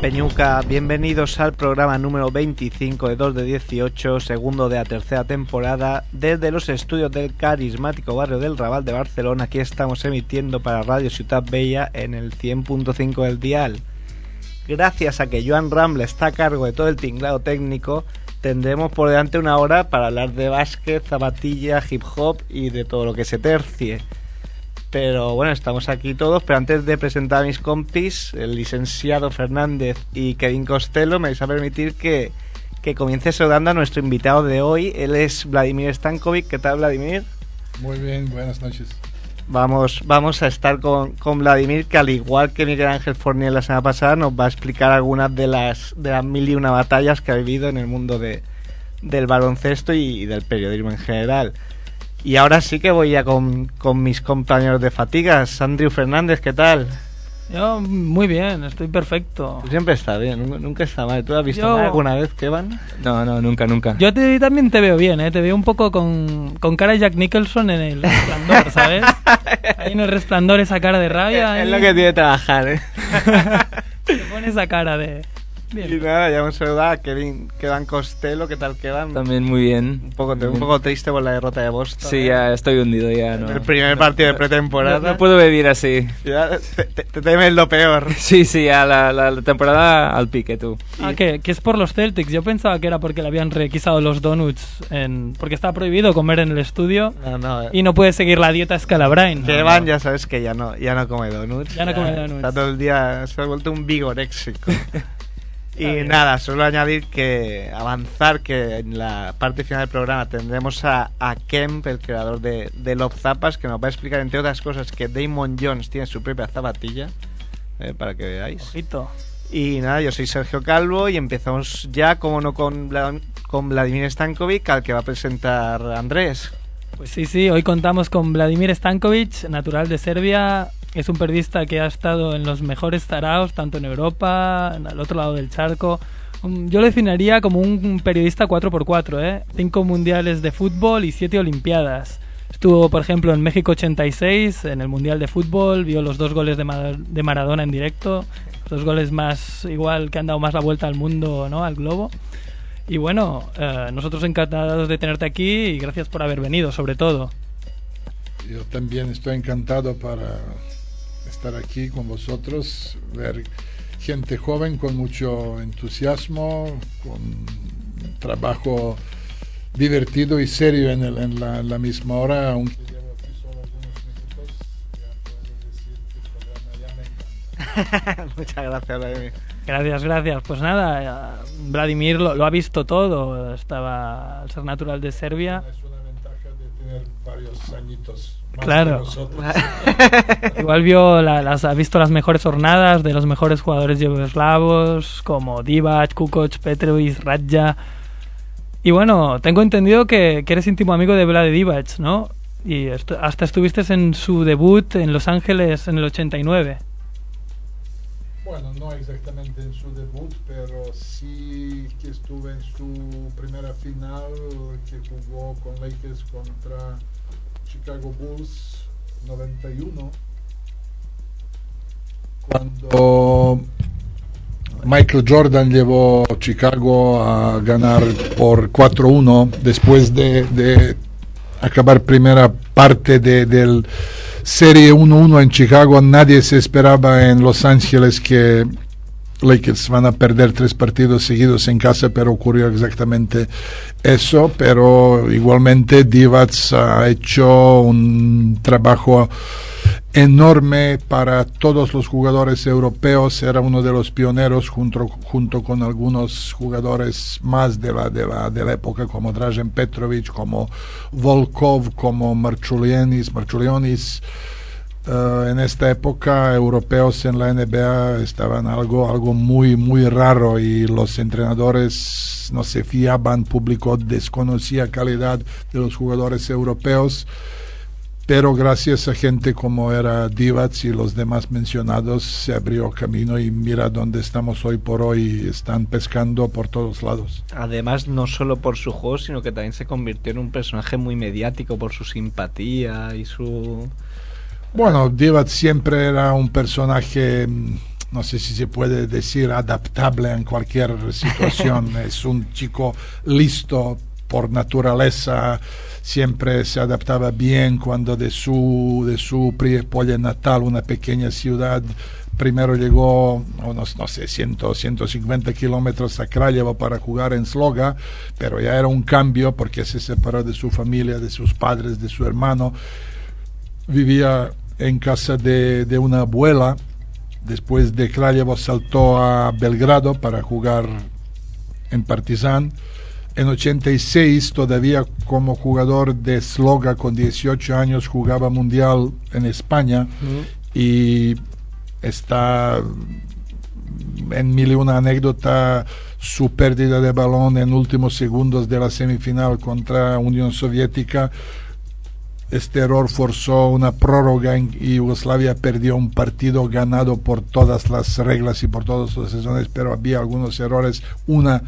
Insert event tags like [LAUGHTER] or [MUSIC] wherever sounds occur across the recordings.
Peñuca, bienvenidos al programa número 25 de 2 de 18, segundo de la tercera temporada, desde los estudios del carismático barrio del Raval de Barcelona. Aquí estamos emitiendo para Radio Ciudad Bella en el 100.5 del dial. Gracias a que Joan Ramble está a cargo de todo el tinglado técnico, tendremos por delante una hora para hablar de básquet, zapatilla, hip hop y de todo lo que se tercie. Pero bueno, estamos aquí todos, pero antes de presentar a mis compis, el licenciado Fernández y Kevin Costello, me vais a permitir que, que comience saludando a nuestro invitado de hoy. Él es Vladimir Stankovic. ¿Qué tal, Vladimir? Muy bien, buenas noches. Vamos, vamos a estar con, con Vladimir, que al igual que Miguel Ángel Fournier la semana pasada, nos va a explicar algunas de las, de las mil y una batallas que ha vivido en el mundo de, del baloncesto y del periodismo en general. Y ahora sí que voy ya con, con mis compañeros de fatigas. Andrew Fernández, ¿qué tal? Yo muy bien, estoy perfecto. Tú siempre está bien, nunca, nunca está mal. ¿Tú has visto Yo- mal alguna vez, Kevin? No, no, nunca, nunca. Yo te- también te veo bien, ¿eh? Te veo un poco con, con cara de Jack Nicholson en el resplandor, ¿sabes? Ahí en el resplandor esa cara de rabia. es ahí. lo que tiene que trabajar, ¿eh? [LAUGHS] Te pone esa cara de... y Bien. nada, ya hemos saludado a Kevin, Kevin Costello, ¿qué tal Kevin? También muy bien. Un poco, un poco triste por la derrota de Boston. Sí, ¿eh? ya estoy hundido ya. No. El primer partido de pretemporada. No, no puedo vivir así. Ya te, te- te temes lo peor. [LAUGHS] Sí, sí, ya la, la- la temporada al pique, tú. Ah, que, que es por los Celtics. Yo pensaba que era porque le habían requisado los donuts en... porque está prohibido comer en el estudio No, no. y no puede seguir la dieta Scalabrine. Kevin ya sabes que ya no, ya no come donuts. Ya no come donuts. Está todo el día, se ha vuelto un vigoréxico. [LAUGHS] y nada, solo añadir que avanzar que en la parte final del programa tendremos a, a Kemp, el creador de, de Love Zapas, que nos va a explicar entre otras cosas que Damon Jones tiene su propia zapatilla, eh, para que veáis. Ojito. Y nada, yo soy Sergio Calvo y empezamos ya, como no, con, con Vladimir Stankovic, al que va a presentar Andrés. Pues sí, sí, hoy contamos con Vladimir Stankovic, natural de Serbia. Es un periodista que ha estado en los mejores zaraos, tanto en Europa, en el otro lado del charco. Um, Yo lo definiría como un periodista 4x4, ¿eh? Cinco mundiales de fútbol y siete olimpiadas. Estuvo, por ejemplo, en México 86, en el Mundial de Fútbol, vio los dos goles de, de Maradona en directo, los dos goles más, igual, que han dado más la vuelta al mundo, ¿no? Al globo. Y bueno, eh, nosotros encantados de tenerte aquí y gracias por haber venido, sobre todo. Yo también estoy encantado para estar aquí con vosotros, ver gente joven con mucho entusiasmo, con trabajo divertido y serio en, el- en la, en la misma hora, aunque. [LAUGHS] Muchas gracias, Vladimir. Gracias, gracias. Pues nada, Vladimir lo, lo ha visto todo. Estaba al ser natural de Serbia. Es una ventaja de tener varios añitos Claro. [LAUGHS] Igual vio la- las, ha visto las mejores jornadas de los mejores jugadores yugoslavos como Divac, Kukoc, Petrovic, Radja. Y bueno, tengo entendido que, que eres íntimo amigo de Vlade Divac, ¿no? Y esto- hasta estuviste en su debut en Los Ángeles en el 89. Bueno, no exactamente en su debut, pero sí que estuve en su primera final que jugó con Lakers contra Chicago Bulls 91. Cuando Michael Jordan llevó Chicago a ganar por 4-1 después de, de acabar primera parte de, del serie 1-1 en Chicago. Nadie se esperaba en Los Ángeles que Lakers van a perder tres partidos seguidos en casa, pero ocurrió exactamente eso. Pero igualmente Divac ha hecho un trabajo enorme para todos los jugadores europeos. Era uno de los pioneros junto, junto con algunos jugadores más de la, de la, de la época, como Dražen Petrovic, como Volkov, como Marchulionis. Marchulionis eh, en esta época europeos en la NBA estaban algo, algo muy, muy raro y los entrenadores no se fiaban, público desconocía calidad de los jugadores europeos pero gracias a gente como era Divac y los demás mencionados se abrió camino y mira dónde estamos hoy por hoy, están pescando por todos lados. Además, no solo por su juego, sino que también se convirtió en un personaje muy mediático por su simpatía y su... Bueno, Divac siempre era un personaje mm, no sé si se puede decir adaptable en cualquier situación. [LAUGHS] es un chico listo por naturaleza, siempre se adaptaba bien cuando de su, de su Priepolje natal, una pequeña ciudad, primero llegó unos, no sé, 100, 150 kilómetros a Kraljevo para jugar en Sloga, pero ya era un cambio porque se separó de su familia, de sus padres, de su hermano. Vivía en casa de, de una abuela. Después de Kraljevo saltó a Belgrado para jugar en Partizan. En 86, todavía como jugador de Sloga con 18 años, jugaba mundial en España y está en mil y una anécdota su pérdida de balón en últimos segundos de la semifinal contra Unión Soviética. Este error forzó una prórroga y Yugoslavia perdió un partido ganado por todas las reglas y por todas las sesiones, pero había algunos errores. Una,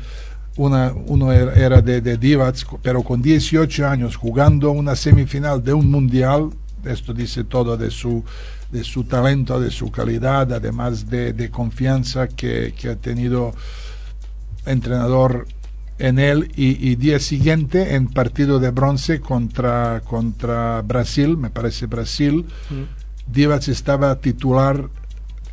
una, uno era de, de Divac, pero con 18 años jugando una semifinal de un mundial, esto dice todo de su, de su talento, de su calidad, además de, de confianza que, que, ha tenido entrenador en él y, y, día siguiente en partido de bronce contra, contra Brasil, me parece Brasil, mm. Divac estaba titular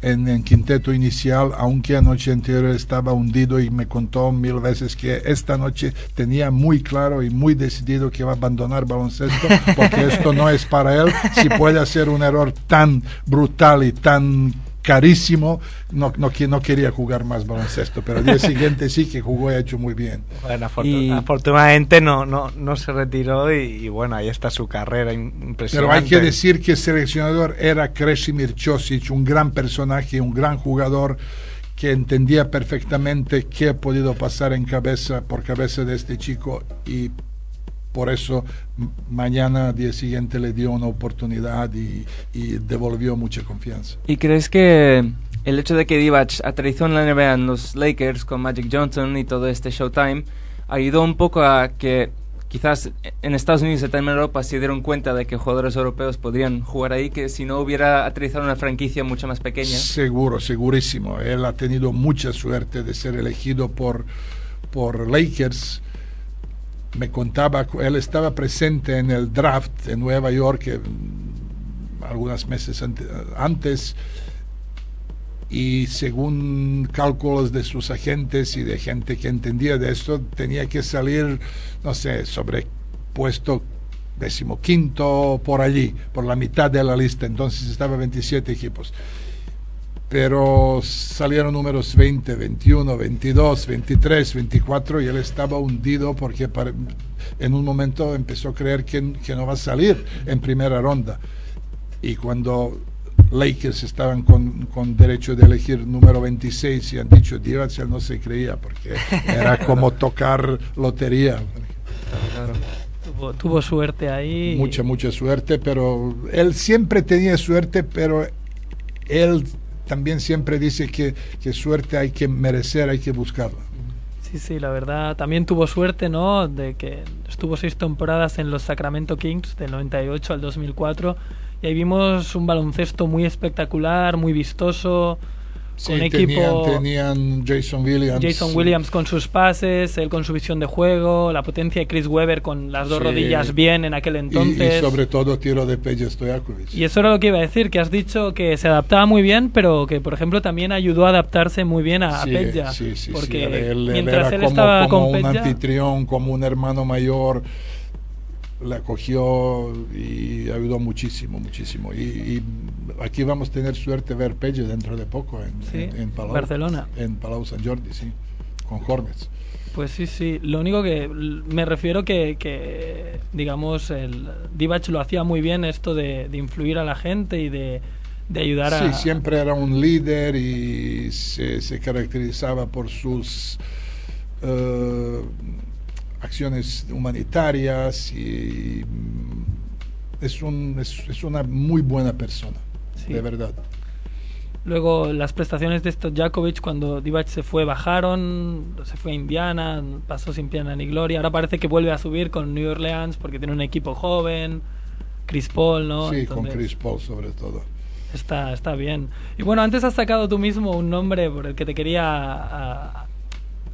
en el quinteto inicial, aunque anoche anterior estaba hundido y me contó mil veces que esta noche tenía muy claro y muy decidido que va a abandonar baloncesto porque esto no es para él. Si puede hacer un error tan brutal y tan carísimo, no, no, no quería jugar más baloncesto, pero el día siguiente sí que jugó y ha hecho muy bien. Bueno, afortun y... afortunadamente no, no, no se retiró y, y, bueno, ahí está su carrera impresionante. Pero hay que decir que el seleccionador era Kresimir Chosic, un gran personaje, un gran jugador que entendía perfectamente qué ha podido pasar en cabeza por cabeza de este chico y por eso mañana, día siguiente, le dio una oportunidad y, y, devolvió mucha confianza. ¿Y crees que el hecho de que Divac aterrizó en la NBA en los Lakers con Magic Johnson y todo este Showtime ayudó un poco a que quizás en Estados Unidos y también en Europa se dieron cuenta de que jugadores europeos podrían jugar ahí, que si no hubiera aterrizado una franquicia mucho más pequeña? Seguro, segurísimo. Él ha tenido mucha suerte de ser elegido por, por Lakers me contaba, él estaba presente en el draft en Nueva York eh, algunos meses antes y según cálculos de sus agentes y de gente que entendía de esto, tenía que salir, no sé, sobre puesto decimoquinto por allí, por la mitad de la lista, entonces estaba 27 equipos pero salieron números 20, 21, 22, 23, 24 y él estaba hundido porque en un momento empezó a creer que, que, no va a salir en primera ronda. Y cuando Lakers estaban con, con derecho de elegir número 26 y han dicho Divac, él no se creía porque era como [LAUGHS] tocar lotería. Claro. Tuvo, tuvo suerte ahí. Mucha, mucha suerte, pero él siempre tenía suerte, pero él también siempre dice que, que suerte hay que merecer, hay que buscarla. Sí, sí, la verdad. También tuvo suerte, ¿no? De que estuvo seis temporadas en los Sacramento Kings, del 98 al 2004. Y ahí vimos un baloncesto muy espectacular, muy vistoso Sí, con tenían, equipo tenían Jason Williams. Jason Williams con sus pases, él con su visión de juego, la potencia de Chris Webber con las dos Sí. rodillas bien en aquel Y, entonces. y sobre todo tiro de Peja Stojakovic. Y eso era lo que iba a decir, que has dicho que se adaptaba muy bien, pero que por ejemplo también ayudó a adaptarse muy bien a, Sí, Peja. sí, sí, porque. Él, él mientras era él como, estaba como con un Peja, anfitrión, como un hermano mayor, le acogió y ayudó muchísimo, muchísimo. Y, y aquí vamos a tener suerte de ver Peja dentro de poco en, Sí, en, en Palau, Barcelona. En Palau San Jordi, sí, con Hornets. Pues sí, sí. Lo único que me refiero que, que digamos, el Divac lo hacía muy bien esto de, de influir a la gente y de, de ayudar a... Sí, siempre era un líder y se, se caracterizaba por sus eh, acciones humanitarias y mm, es, un, es, es una muy buena persona, Sí. de verdad. Luego las prestaciones de Stojakovic cuando Divac se fue bajaron, se fue a Indiana, pasó sin pena ni gloria. Ahora parece que vuelve a subir con New Orleans porque tiene un equipo joven, Chris Paul, ¿no? sí, con Chris Paul sobre todo. Está, está bien. Y bueno, antes has sacado tú mismo un nombre por el que te quería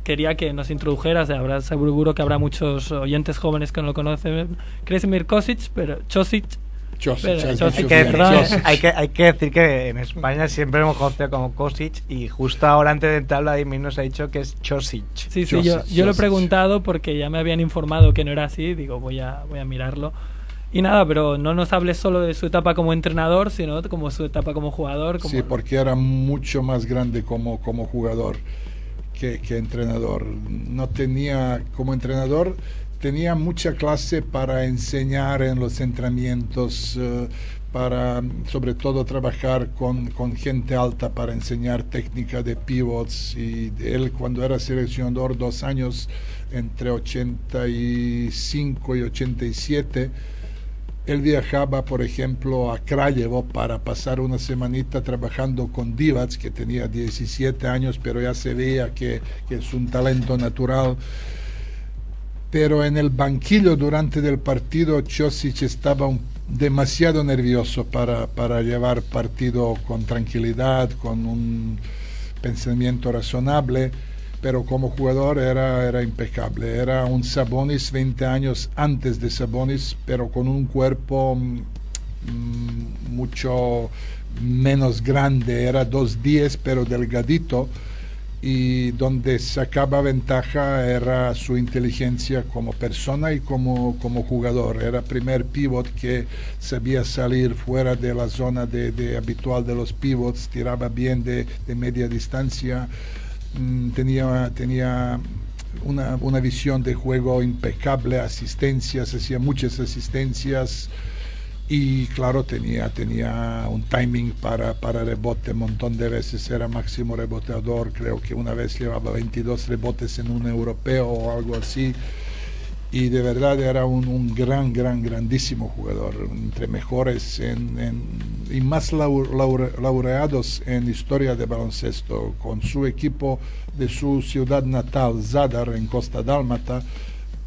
quería que nos introdujeras, habrá, seguro que habrá muchos oyentes jóvenes que no lo conocen. Kresimir Kosic, pero Chosic. hay, que, hay, que, decir que en España siempre hemos conocido como Kosic y justo ahora antes de entrar Vladimir nos ha dicho que es Chosic. Sí, sí, yo, yo lo he preguntado porque ya me habían informado que no era así, digo, voy a, voy a mirarlo. Y nada, pero no nos hables solo de su etapa como entrenador, sino como su etapa como jugador. Sí, porque era mucho más grande como, como jugador que, entrenador. No tenía, como entrenador, tenía mucha clase para enseñar en los entrenamientos, eh, para sobre todo trabajar con, con, gente alta para enseñar técnica de pivots. Y él cuando era seleccionador dos años, entre 85 y 87, él viajaba, por ejemplo, a Krajevo para pasar una semanita trabajando con Divac, que tenía 17 años, pero ya se veía que, es un talento natural. Pero en el banquillo durante el partido, Chosic estaba demasiado nervioso para, para llevar partido con tranquilidad, con un pensamiento razonable pero como jugador era, era impecable. Era un Sabonis 20 años antes de Sabonis, pero con un cuerpo mm, mucho menos grande. Era 2'10, pero delgadito. Y donde sacaba ventaja era su inteligencia como persona y como, como jugador. Era primer pivot que sabía salir fuera de la zona de, habitual de los pivots, tiraba bien de, de media distancia. Mm, tenía, tenía una, una, visión de juego impecable, asistencias, hacía muchas asistencias y claro, tenía, tenía un timing para, para rebote, un montón de veces era máximo reboteador, creo que una vez llevaba 22 rebotes en un europeo o algo así y de verdad era un, gran, gran, grandísimo jugador, entre mejores en, y más laureados en historia de baloncesto, con su equipo de su ciudad natal, Zadar, en Costa Dálmata,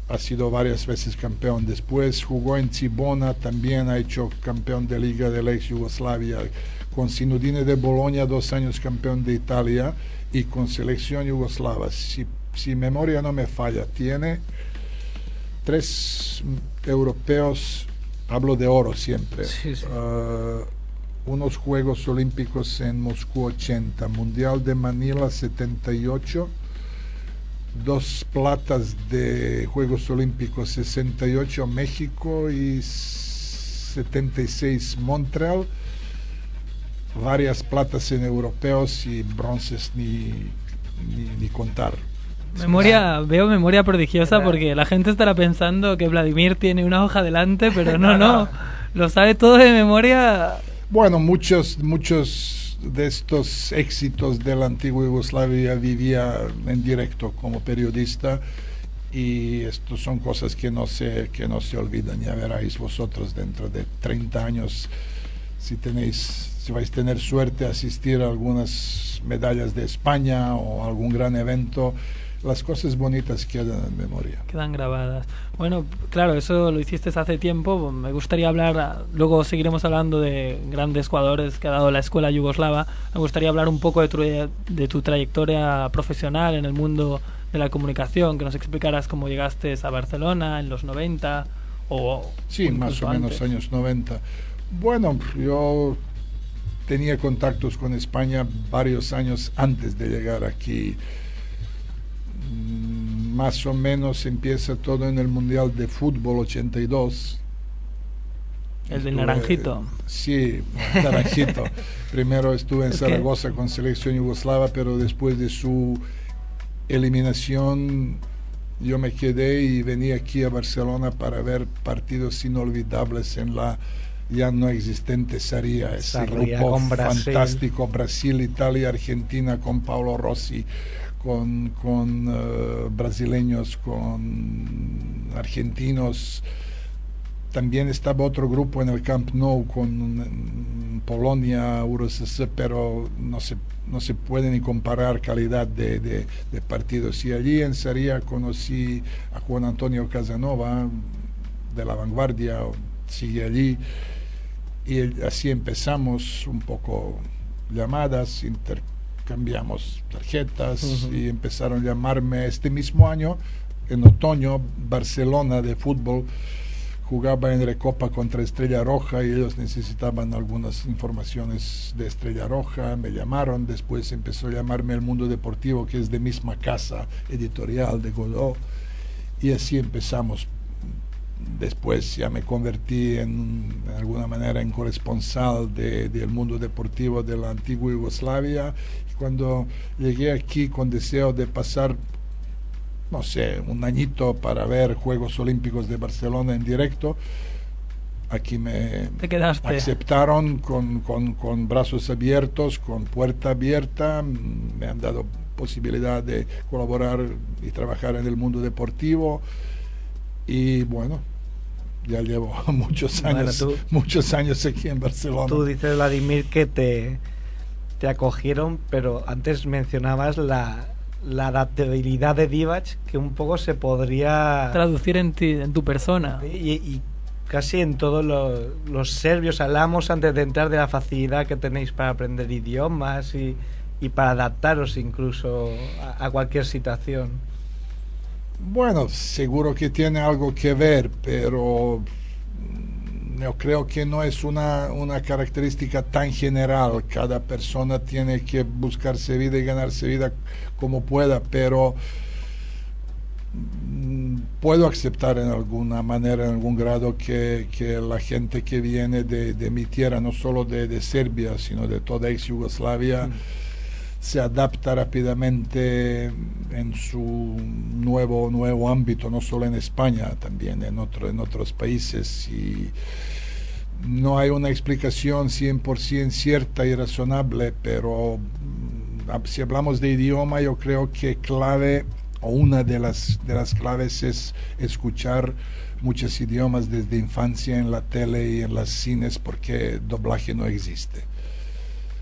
ha sido varias veces campeón. Después jugó en Cibona, también ha hecho campeón de Liga de la ex Yugoslavia, con Sinudine de Bolonia, dos años campeón de Italia y con selección yugoslava. Si, si memoria no me falla, tiene tres europeos, hablo de oro siempre, ah, unos Juegos Olímpicos en Moscú 80, Mundial de Manila 78, dos platas de Juegos Olímpicos 68 México y 76 Montreal, varias platas en europeos y bronces ni, ni contar. Memoria, veo memoria prodigiosa porque la gente estará pensando que Vladimir tiene una hoja delante, pero [LAUGHS] no, no, lo sabe todo de memoria. Bueno, muchos, muchos de estos éxitos de la antigua Yugoslavia vivía en directo como periodista y esto son cosas que no se, que no se olvidan. Ya veráis vosotros dentro de 30 años si tenéis, si vais a tener suerte asistir a algunas medallas de España o algún gran evento las cosas bonitas quedan en memoria. Quedan grabadas. Bueno, claro, eso lo hiciste hace tiempo. Me gustaría hablar, luego seguiremos hablando de grandes jugadores que ha dado la escuela yugoslava. Me gustaría hablar un poco de tu, de tu trayectoria profesional en el mundo de la comunicación, que nos explicaras cómo llegaste a Barcelona en los 90 o... Sí, más o menos años 90. Bueno, yo tenía contactos con España varios años antes de llegar aquí más o menos empieza todo en el Mundial de Fútbol 82. El de Naranjito. Sí, Naranjito. [LAUGHS] Primero estuve en Zaragoza con selección yugoslava, pero después de su eliminación yo me quedé y venía aquí a Barcelona para ver partidos inolvidables en la ya no existente Saria, ese grupo fantástico, Brasil, Italia, Argentina, con Paolo Rossi, con, con eh, brasileños, con argentinos. También estaba otro grupo en el Camp Nou con Polonia, URSS, pero no se, no se puede ni comparar calidad de, de, partidos. Y allí en Saria conocí a Juan Antonio Casanova, de la vanguardia, sigue allí y así empezamos un poco llamadas, intercambiamos tarjetas y empezaron a llamarme este mismo año, en otoño, Barcelona de fútbol jugaba en Recopa contra Estrella Roja y ellos necesitaban algunas informaciones de Estrella Roja, me llamaron, después empezó a llamarme El Mundo Deportivo, que es de misma casa editorial de Godot, y así empezamos después ya me convertí en, alguna manera en corresponsal del mundo deportivo de la antigua Yugoslavia. Cuando llegué aquí con deseo de pasar, no sé, un añito para ver Juegos Olímpicos de Barcelona en directo, aquí me aceptaron con, con, con brazos abiertos, con puerta abierta, me han dado posibilidad de colaborar y trabajar en el mundo deportivo. Y bueno, ya llevo [LAUGHS] muchos años, muchos años aquí en Barcelona. Tú dices, Vladimir, que te, te acogieron, pero antes mencionabas la, la adaptabilidad de Divac, que un poco se podría... Traducir en, ti, en tu persona. Y, casi en todos los, los, serbios hablamos antes de entrar de la facilidad que tenéis para aprender idiomas y, y para adaptaros incluso a cualquier situación. Bueno, seguro que tiene algo que ver, pero yo creo que no es una, una característica tan general. Cada persona tiene que buscarse vida y ganarse vida como pueda, pero mm, puedo aceptar en alguna manera, en algún grado, que, que la gente que viene de, de, mi tierra, no solo de, de Serbia, sino de toda ex Yugoslavia, mm se adapta rápidamente en su nuevo, nuevo ámbito, no solo en España, también en, otro, en otros países. Y no hay una explicación 100% cierta y razonable, pero mm, si hablamos de idioma, yo creo que clave o una de las, de las claves es escuchar muchos idiomas desde infancia en la tele y en las cines porque doblaje no existe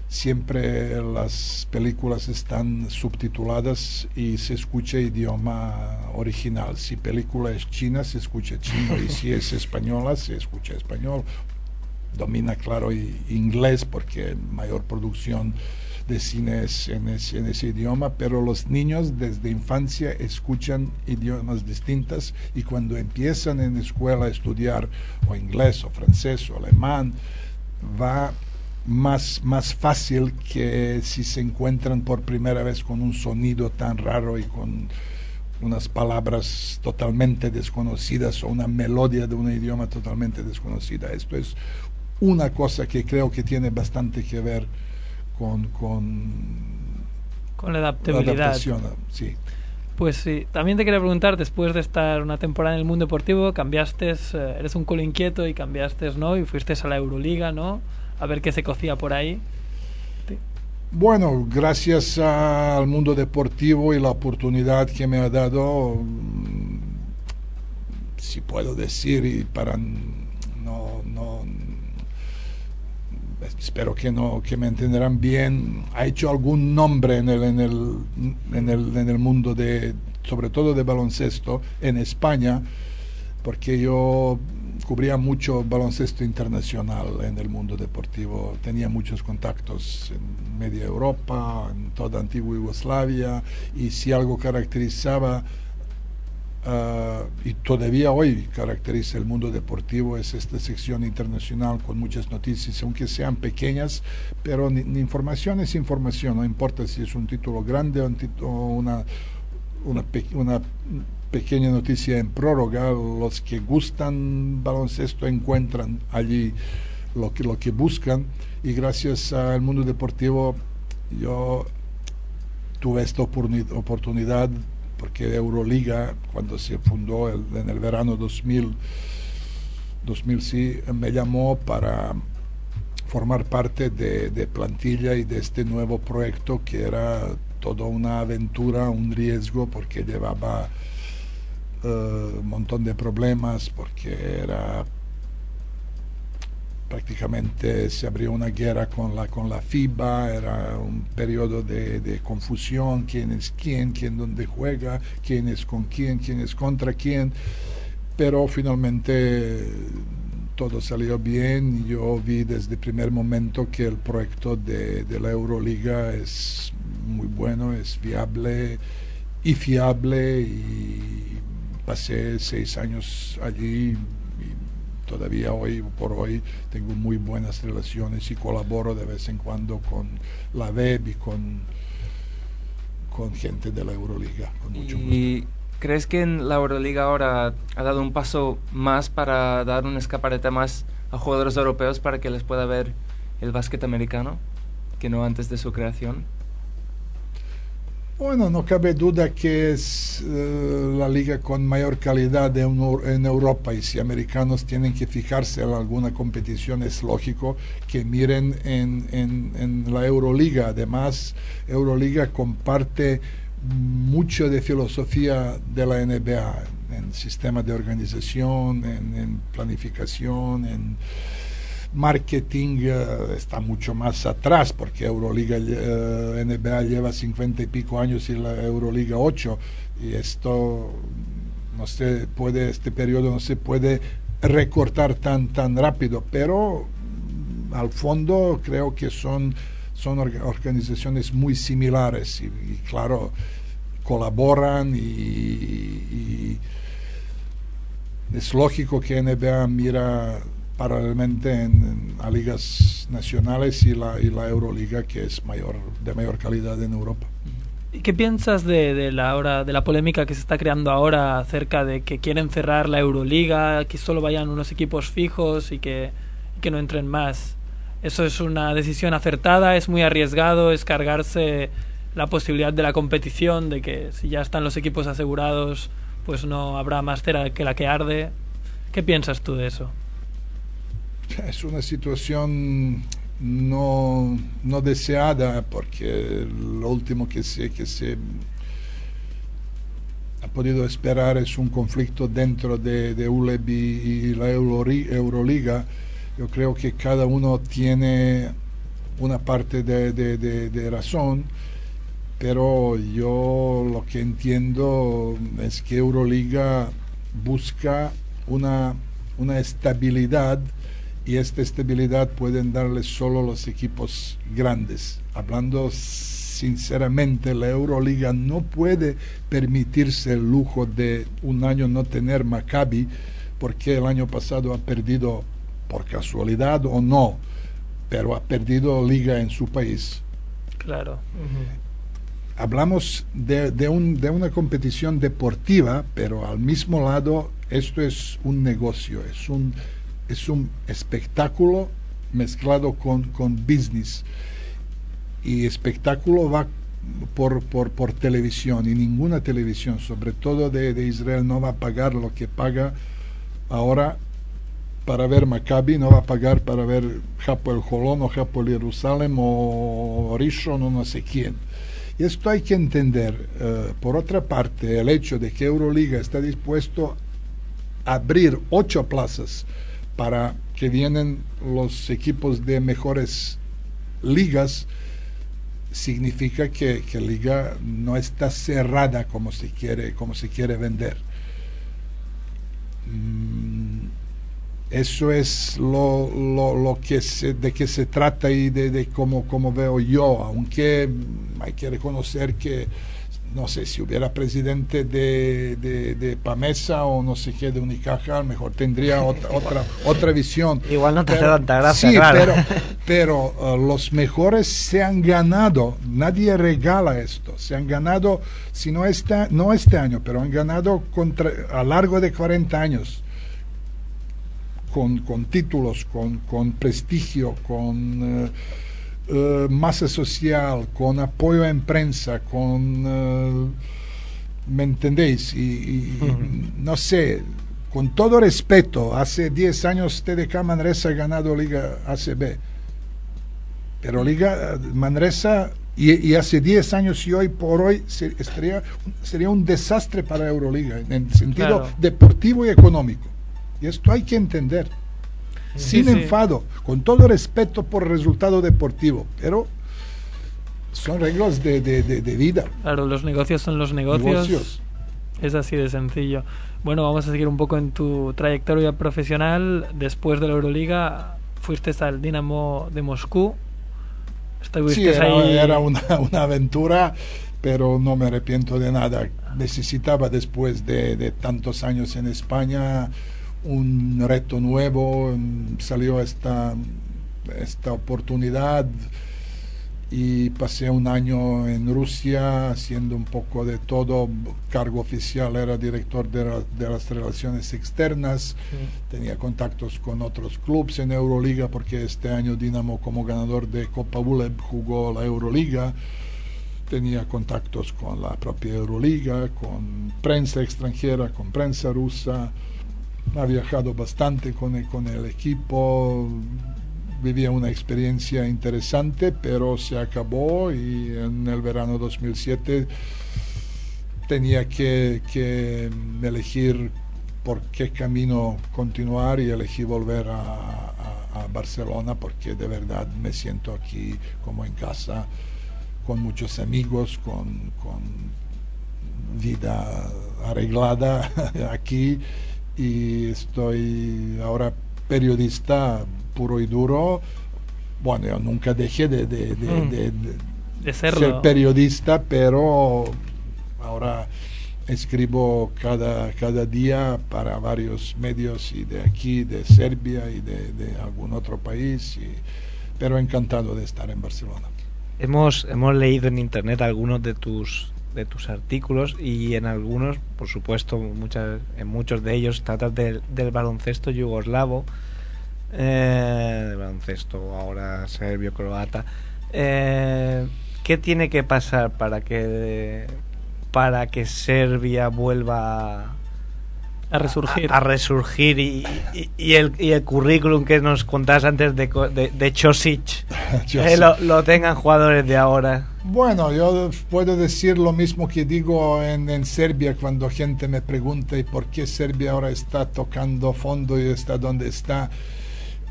siempre las películas están subtituladas y se escucha idioma original. Si película es china, se escucha chino y si es [LAUGHS] española, se escucha español. Domina, claro, inglés porque mayor producción de cine es en ese, idioma, pero los niños desde infancia escuchan idiomas distintos y cuando empiezan en escuela a estudiar o inglés o francés o alemán, va más, más fácil que si se encuentran por primera vez con un sonido tan raro y con unas palabras totalmente desconocidas o una melodía de un idioma totalmente desconocida. Esto es una cosa que creo que tiene bastante que ver con, con, con la adaptabilidad. sí. Pues sí, también te quería preguntar, después de estar una temporada en el mundo deportivo, cambiaste, eh, eres un culo inquieto y cambiaste, ¿no? Y fuiste a la Euroliga, ¿no? a ver qué se cocía por ahí. Bueno, gracias al mundo deportivo y la oportunidad que me ha dado, mm, si puedo decir, y para no, no espero que no que me entenderán bien, ha hecho algún nombre en el, en el, en el, en el mundo de, sobre todo de baloncesto, en España, porque yo cubría mucho baloncesto internacional en el mundo deportivo, tenía muchos contactos en media Europa, en toda antigua Yugoslavia, y si algo caracterizaba, ah, y todavía hoy caracteriza el mundo deportivo, es esta sección internacional con muchas noticias, aunque sean pequeñas, pero ni, información es información, no importa si es un título grande o, una, una, una pequeña noticia en prórroga, los que gustan baloncesto encuentran allí lo que, lo que buscan. Y gracias al mundo deportivo yo tuve esta oportunidad porque Euroliga cuando se fundó en el verano 2000, 2000 sí, me llamó para formar parte de, de plantilla y de este nuevo proyecto que era toda una aventura, un riesgo porque llevaba eh, un montón de problemas porque era prácticamente se abrió una guerra con la, con la FIBA, era un periodo de, de, confusión, quién es quién, quién dónde juega, quién es con quién, quién es contra quién, pero finalmente todo salió bien. Yo vi desde el primer momento que el proyecto de, de la Euroliga es muy bueno, es viable y fiable y pasé seis años allí todavía hoy por hoy tengo muy buenas relaciones y colaboro de vez en cuando con la web y con, con gente de la Euroliga. Con mucho ¿Y crees que en la Euroliga ahora ha dado un paso más para dar un escaparate más a jugadores europeos para que les pueda ver el básquet americano que no antes de su creación? Bueno, no cabe duda que es uh, la liga con mayor calidad de un, en Europa y si americanos tienen que fijarse en alguna competición es lógico que miren en, en, en la Euroliga. Además, Euroliga comparte mucho de filosofía de la NBA en sistema de organización, en, en planificación, en marketing uh, está mucho más atrás porque Euroliga, uh, NBA lleva 50 y pico años y la Euroliga 8 y esto no se puede, este periodo no se puede recortar tan, tan rápido, pero al fondo creo que son, son organizaciones muy similares y, y claro, colaboran y, y es lógico que NBA mira paralelamente en, en, a ligas nacionales y la, y la Euroliga que es mayor de mayor calidad en Europa. ¿Y qué piensas de, de, la hora, de la polémica que se está creando ahora acerca de que quieren cerrar la Euroliga, que solo vayan unos equipos fijos y que, y que no entren más? ¿Eso es una decisión acertada? ¿Es muy arriesgado? ¿Es cargarse la posibilidad de la competición? De que si ya están los equipos asegurados, pues no habrá más cera que la que arde. ¿Qué piensas tú de eso? Es una situación no, no, deseada porque lo último que se, que se ha podido esperar es un conflicto dentro de, de ULEB y, la Euroliga. Yo creo que cada uno tiene una parte de, de, de, razón, pero yo lo que entiendo es que Euroliga busca una, una estabilidad y esta estabilidad pueden darle solo los equipos grandes. Hablando sinceramente, la Euroliga no puede permitirse el lujo de un año no tener Maccabi porque el año pasado ha perdido por casualidad o no, pero ha perdido liga en su país. Claro. Uh -huh. Hablamos de, de, un, de una competición deportiva, pero al mismo lado esto es un negocio, es un es un espectáculo mezclado con, con business. Y espectáculo va por, por, por, televisión y ninguna televisión, sobre todo de, de, Israel, no va a pagar lo que paga ahora para ver Maccabi, no va a pagar para ver Japo el Jolón o Japo el Jerusalén o Rishon o no sé quién. Y esto hay que entender. Uh, por otra parte, el hecho de que Euroliga está dispuesto a abrir ocho plazas para que vienen los equipos de mejores ligas, significa que, que liga no está cerrada como se quiere, como quiere vender. Mm, eso es lo, lo, lo, que se, de que se trata y de, de cómo, cómo veo yo, aunque hay que reconocer que no sé, si hubiera presidente de, de, de, Pamesa o no sé qué, de Unicaja, mejor tendría otra, [LAUGHS] otra, otra visión. Igual no te pero, tanta gracia, sí, claro. pero, [LAUGHS] pero uh, los mejores se han ganado, nadie regala esto, se han ganado, si no este, no este año, pero han ganado contra, a largo de 40 años. Con, con títulos, con, con prestigio, con... Uh, Uh, masa social, con apoyo en prensa, con... Uh, ¿Me entendéis? Y, no sé, con todo respeto, hace 10 años TDK Manresa ha ganado Liga ACB. Pero Liga Manresa, y, y hace 10 años y hoy por hoy sería, sería un desastre para Euroliga, en el sentido claro. deportivo y económico. Y esto hay que entender sin sí, enfado, sí. con todo respeto por el resultado deportivo, pero son reglas de, de, de, de, vida. Claro, los negocios son los negocios. negocios. Es así de sencillo. bueno, vamos a seguir un poco en tu trayectoria profesional. Después de la Euroliga, fuiste al Dinamo de Moscú. sí, era, una, [LAUGHS] una, aventura, pero no me arrepiento de nada. Necesitaba después de, de tantos años en España un reto nuevo, salió esta, esta oportunidad y pasé un año en Rusia haciendo un poco de todo. Cargo oficial era director de, de las relaciones externas. Tenía contactos con otros clubes en Euroliga porque este año Dinamo como ganador de Copa ULEB jugó la Euroliga. Tenía contactos con la propia Euroliga, con prensa extranjera, con prensa rusa. Ha viajado bastante con el equipo vivía una experiencia interesante, pero se acabó y en el verano 2007 tenía que, que elegir por qué camino continuar y elegí volver a, Barcelona porque de verdad me siento aquí como en casa, con muchos amigos, con, con vida arreglada [LAUGHS] aquí y estoy ahora periodista puro y duro, bueno, yo nunca dejé de, de, de, mm. ser periodista, pero ahora escribo cada, cada día para varios medios y de aquí, de Serbia y de, algún otro país, pero encantado de estar en Barcelona. Hemos, hemos leído en internet algunos de tus de tus artículos y en algunos, por supuesto, muchas, en muchos de ellos tratas del, del baloncesto yugoslavo eh, baloncesto, ahora serbio-croata. Eh, ¿Qué tiene que pasar para que para que Serbia vuelva a resurgir, a, resurgir y, y, el, y, el, currículum que nos contás antes de, de, de Chosic, [LAUGHS] eh, lo, lo, tengan jugadores de ahora? Bueno, yo puedo decir lo mismo que digo en, Serbia cuando gente me pregunta y por qué Serbia ahora está tocando fondo y está donde está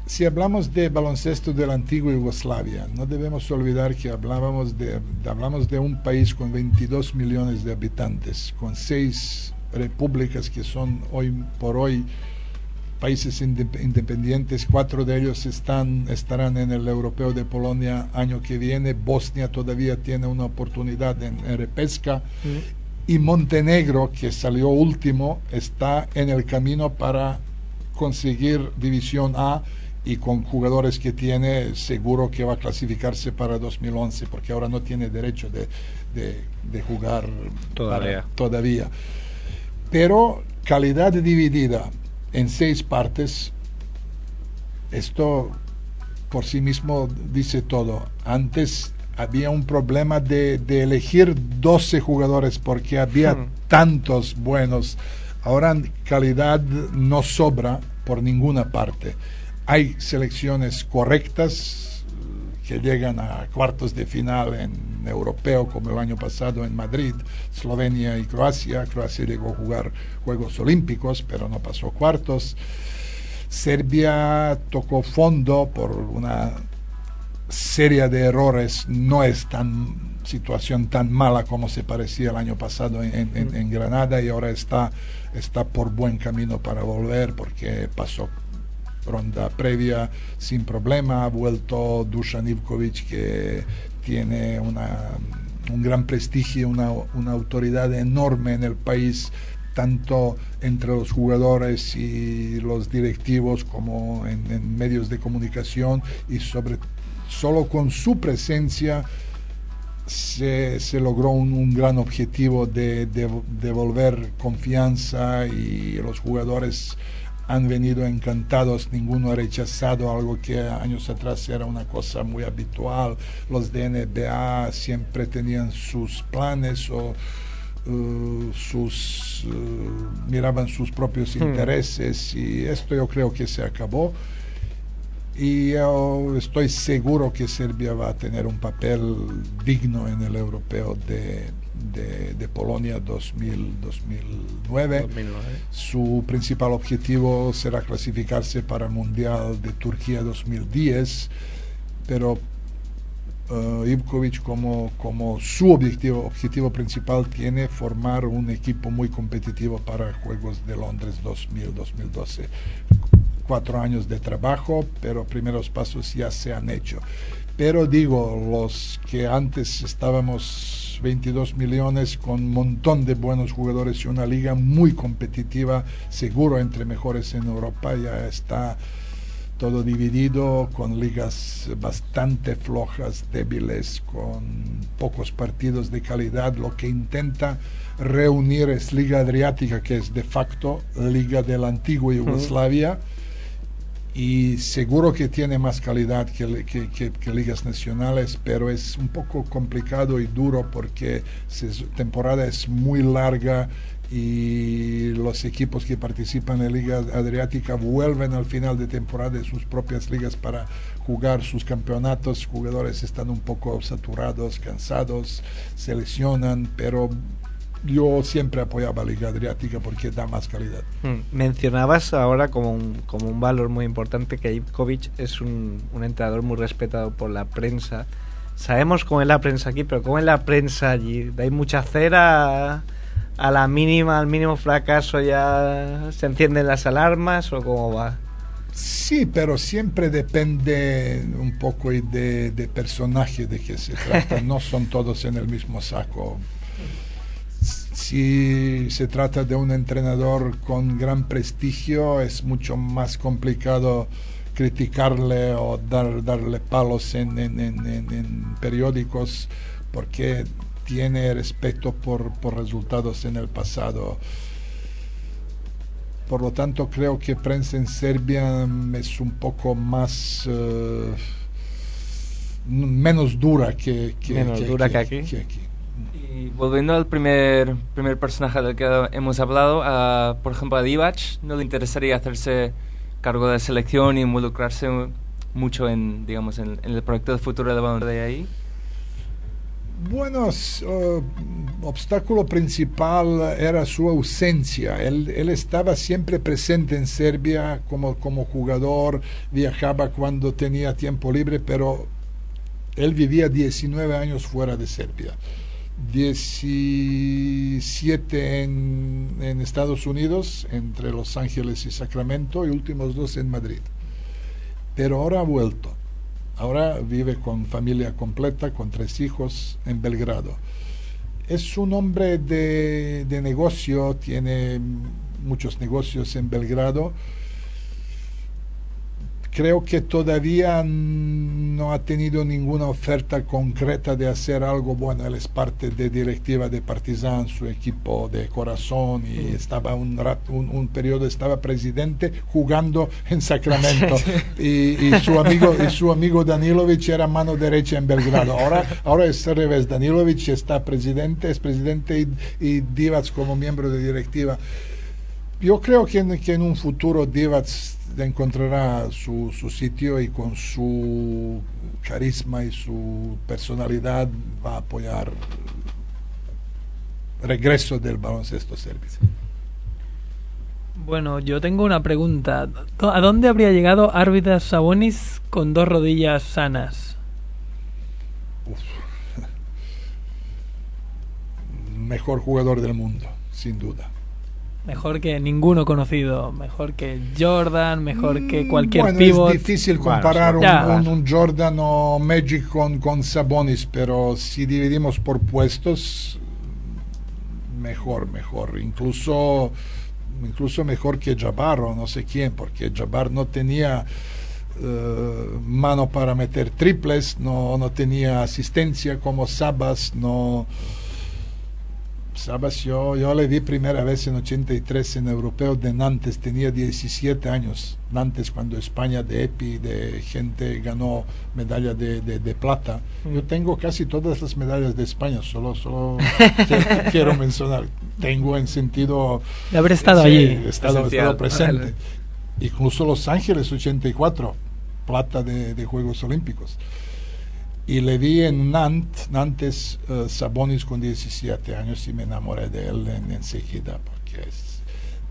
si hablamos de baloncesto de la antigua Yugoslavia, no debemos olvidar que hablábamos de, hablamos de un país con 22 millones de habitantes, con seis repúblicas que son hoy por hoy países independientes, cuatro de ellos están, estarán en el europeo de Polonia año que viene, Bosnia todavía tiene una oportunidad en, repesca mm. y Montenegro, que salió último, está en el camino para conseguir división A y con jugadores que tiene, seguro que va a clasificarse para 2011, porque ahora no tiene derecho de, de, jugar todavía. todavía. Pero calidad dividida en seis partes, esto por sí mismo dice todo. Antes había un problema de, de elegir 12 jugadores porque había hmm. tantos buenos. Ahora calidad no sobra por ninguna parte hay selecciones correctas que llegan a cuartos de final en europeo como el año pasado en Madrid, Eslovenia y Croacia. Croacia llegó a jugar Juegos Olímpicos, pero no pasó cuartos. Serbia tocó fondo por una serie de errores, no es tan situación tan mala como se parecía el año pasado en, en Granada y ahora está, está por buen camino para volver porque pasó ronda previa sin problema. Ha vuelto Dusan Ivkovic, que tiene una, un gran prestigio, una, una autoridad enorme en el país tanto entre los jugadores y los directivos como en, medios de comunicación y sobre solo con su presencia se, se logró un, un, gran objetivo de, de devolver confianza y los jugadores han venido encantados, ninguno ha rechazado algo que años atrás era una cosa muy habitual. Los de NBA siempre tenían sus planes o uh, sus uh, miraban sus propios hmm. intereses y esto yo creo que se acabó y yo estoy seguro que Serbia va a tener un papel digno en el europeo de de, Polonia 2000, 2009. Su principal objetivo será clasificarse para el Mundial de Turquía 2010, pero uh, Ivkovic como, como su objetivo, objetivo principal tiene formar un equipo muy competitivo para Juegos de Londres 2000-2012. Cuatro años de trabajo, pero primeros pasos ya se han hecho. Pero digo, los que antes estábamos 22 millones con un montón de buenos jugadores y una liga muy competitiva, seguro entre mejores en Europa, ya está todo dividido con ligas bastante flojas, débiles, con pocos partidos de calidad. Lo que intenta reunir es Liga Adriática, que es de facto Liga de la antigua Yugoslavia. Y seguro que tiene más calidad que, que, ligas nacionales, pero es un poco complicado y duro porque la temporada es muy larga y los equipos que participan en la Liga Adriática vuelven al final de temporada de sus propias ligas para jugar sus campeonatos. Jugadores están un poco saturados, cansados, se lesionan, pero yo siempre apoyaba la Liga Adriática porque da más calidad. Hmm. Mencionabas ahora como un, como un valor muy importante que Ivkovic es un, un entrenador muy respetado por la prensa. Sabemos cómo es la prensa aquí, pero cómo es la prensa allí. ¿Hay mucha cera? a la mínima, al mínimo fracaso ya se encienden las alarmas o cómo va? Sí, pero siempre depende un poco de, de personaje de que se trata. [LAUGHS] no son todos en el mismo saco. Si se trata de un entrenador con gran prestigio, es mucho más complicado criticarle o dar, darle palos en, en, en, en periódicos porque tiene respeto por, por resultados en el pasado. Por lo tanto, creo que prensa en Serbia es un poco más uh, menos dura que, que, menos que, dura que, aquí. Y volviendo al primer, primer personaje del que hemos hablado, por ejemplo a Divac, ¿no le interesaría hacerse cargo de selección y involucrarse mucho en, digamos, en, el proyecto de futuro de la ahí? Bueno, uh, obstáculo principal era su ausencia. Él, él, estaba siempre presente en Serbia como, como jugador, viajaba cuando tenía tiempo libre, pero él vivía 19 años fuera de Serbia. 17 en, en Estados Unidos, entre Los Ángeles y Sacramento, y últimos dos en Madrid. Pero ahora ha vuelto Ahora vive con familia completa, con tres hijos en Belgrado. Es un hombre de, de negocio, tiene muchos negocios en Belgrado creo que todavía no ha tenido ninguna oferta concreta de hacer algo bueno. Él es parte de directiva de Partizan, su equipo de corazón, y estaba un, rato, un, un, periodo, estaba presidente jugando en Sacramento. [LAUGHS] y, y, su amigo, y su amigo Danilovic era mano derecha en Belgrado. Ahora, ahora es al revés. Danilovic está presidente, es presidente y, y Divac como miembro de directiva. Yo creo que en, que en un futuro Divac encontrará su, su, sitio y con su carisma y su personalidad va a apoyar el regreso del baloncesto serbio. Bueno, yo tengo una pregunta. ¿A dónde habría llegado Arvidas Sabonis con dos rodillas sanas? Uf. [LAUGHS] Mejor jugador del mundo, sin duda mejor que ninguno conocido, mejor que Jordan, mejor que cualquier bueno, pivot. Es difícil comparar bueno, un, un, un, Jordan o Magic con, con Sabonis, pero si dividimos por puestos, mejor, mejor. Incluso, incluso mejor que Jabbar o no sé quién, porque Jabbar no tenía uh, mano para meter triples, no, no tenía asistencia como Sabas, no Sabas, yo, yo le vi primera vez en 83 en Europeo de Nantes, tenía 17 años. Nantes, cuando España de EPI, de gente ganó medalla de, de, de plata. Yo tengo casi todas las medallas de España, solo, solo [LAUGHS] quiero mencionar. Tengo en sentido. De haber estado sí, allí. He estado, estado presente. Vale. Incluso Los Ángeles 84, plata de, de Juegos Olímpicos y le vi en Nantes, Nantes uh, Sabonis con 17 años y me enamoré de él en, enseguida porque es,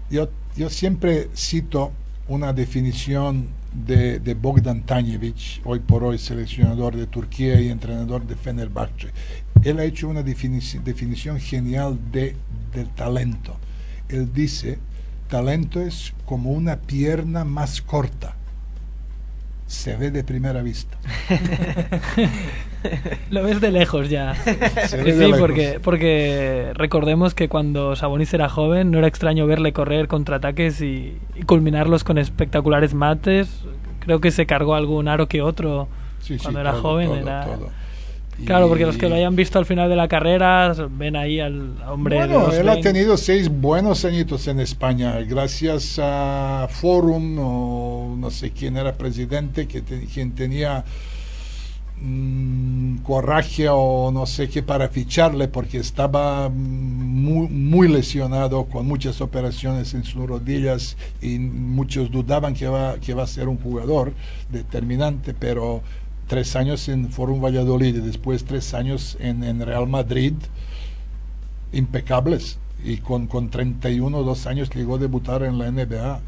yo, yo siempre cito una definición de, de Bogdan Tanjevic, hoy por hoy seleccionador de Turquía y entrenador de Fenerbahce. Él ha hecho una definici- definición genial de, del talento. Él dice, talento es como una pierna más corta. Se ve de primera vista. [LAUGHS] Lo ves de lejos ya. Se Sí, de lejos. porque, porque recordemos que cuando Sabonis era joven no era extraño verle correr contraataques y, y culminarlos con espectaculares mates. Creo que se cargó algún aro que otro Sí, sí, cuando era todo, joven. todo, era... todo. Claro, porque los que lo hayan visto al final de la carrera ven ahí al hombre Bueno, él ha 20. tenido seis buenos añitos en España, gracias a Forum, o no sé quién era presidente, que te- quien tenía mm, coraje o no sé qué para ficharle, porque estaba muy, muy lesionado, con muchas operaciones en sus rodillas, y muchos dudaban que va, que va a ser un jugador determinante, pero tres años en Forum Valladolid y después tres años en, Real Madrid, impecables. Y con, con 31 o 2 años llegó a debutar en la NBA.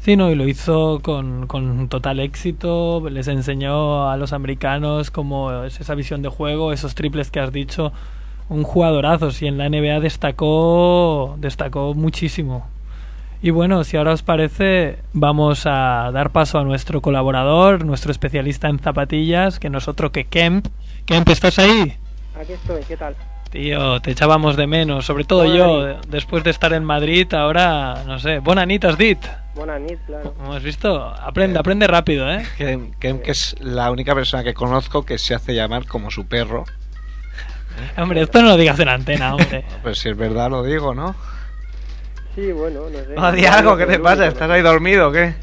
Sí, no, y lo hizo con, con total éxito. Les enseñó a los americanos cómo es esa visión de juego, esos triples que has dicho. Un jugadorazo, sí, en la NBA destacó, destacó muchísimo. Y bueno, si ahora os parece, vamos a dar paso a nuestro colaborador, nuestro especialista en zapatillas, que no es otro que Kemp. Kemp, ¿estás ahí? Aquí estoy, ¿qué tal? Tío, te echábamos de menos, sobre todo yo, nit. después de estar en Madrid, ahora, no sé, bonanitas dit. Buenas nit, claro. Como has visto, aprende, aprende rápido, ¿eh? Que, que- que es la única persona que conozco que se hace llamar como su perro. Hombre, esto no lo digas en antena, hombre. Pues si es verdad lo digo, ¿no? Sí, bueno, no sé. No, di algo, ¿qué te pasa? ¿Estás ahí dormido o qué?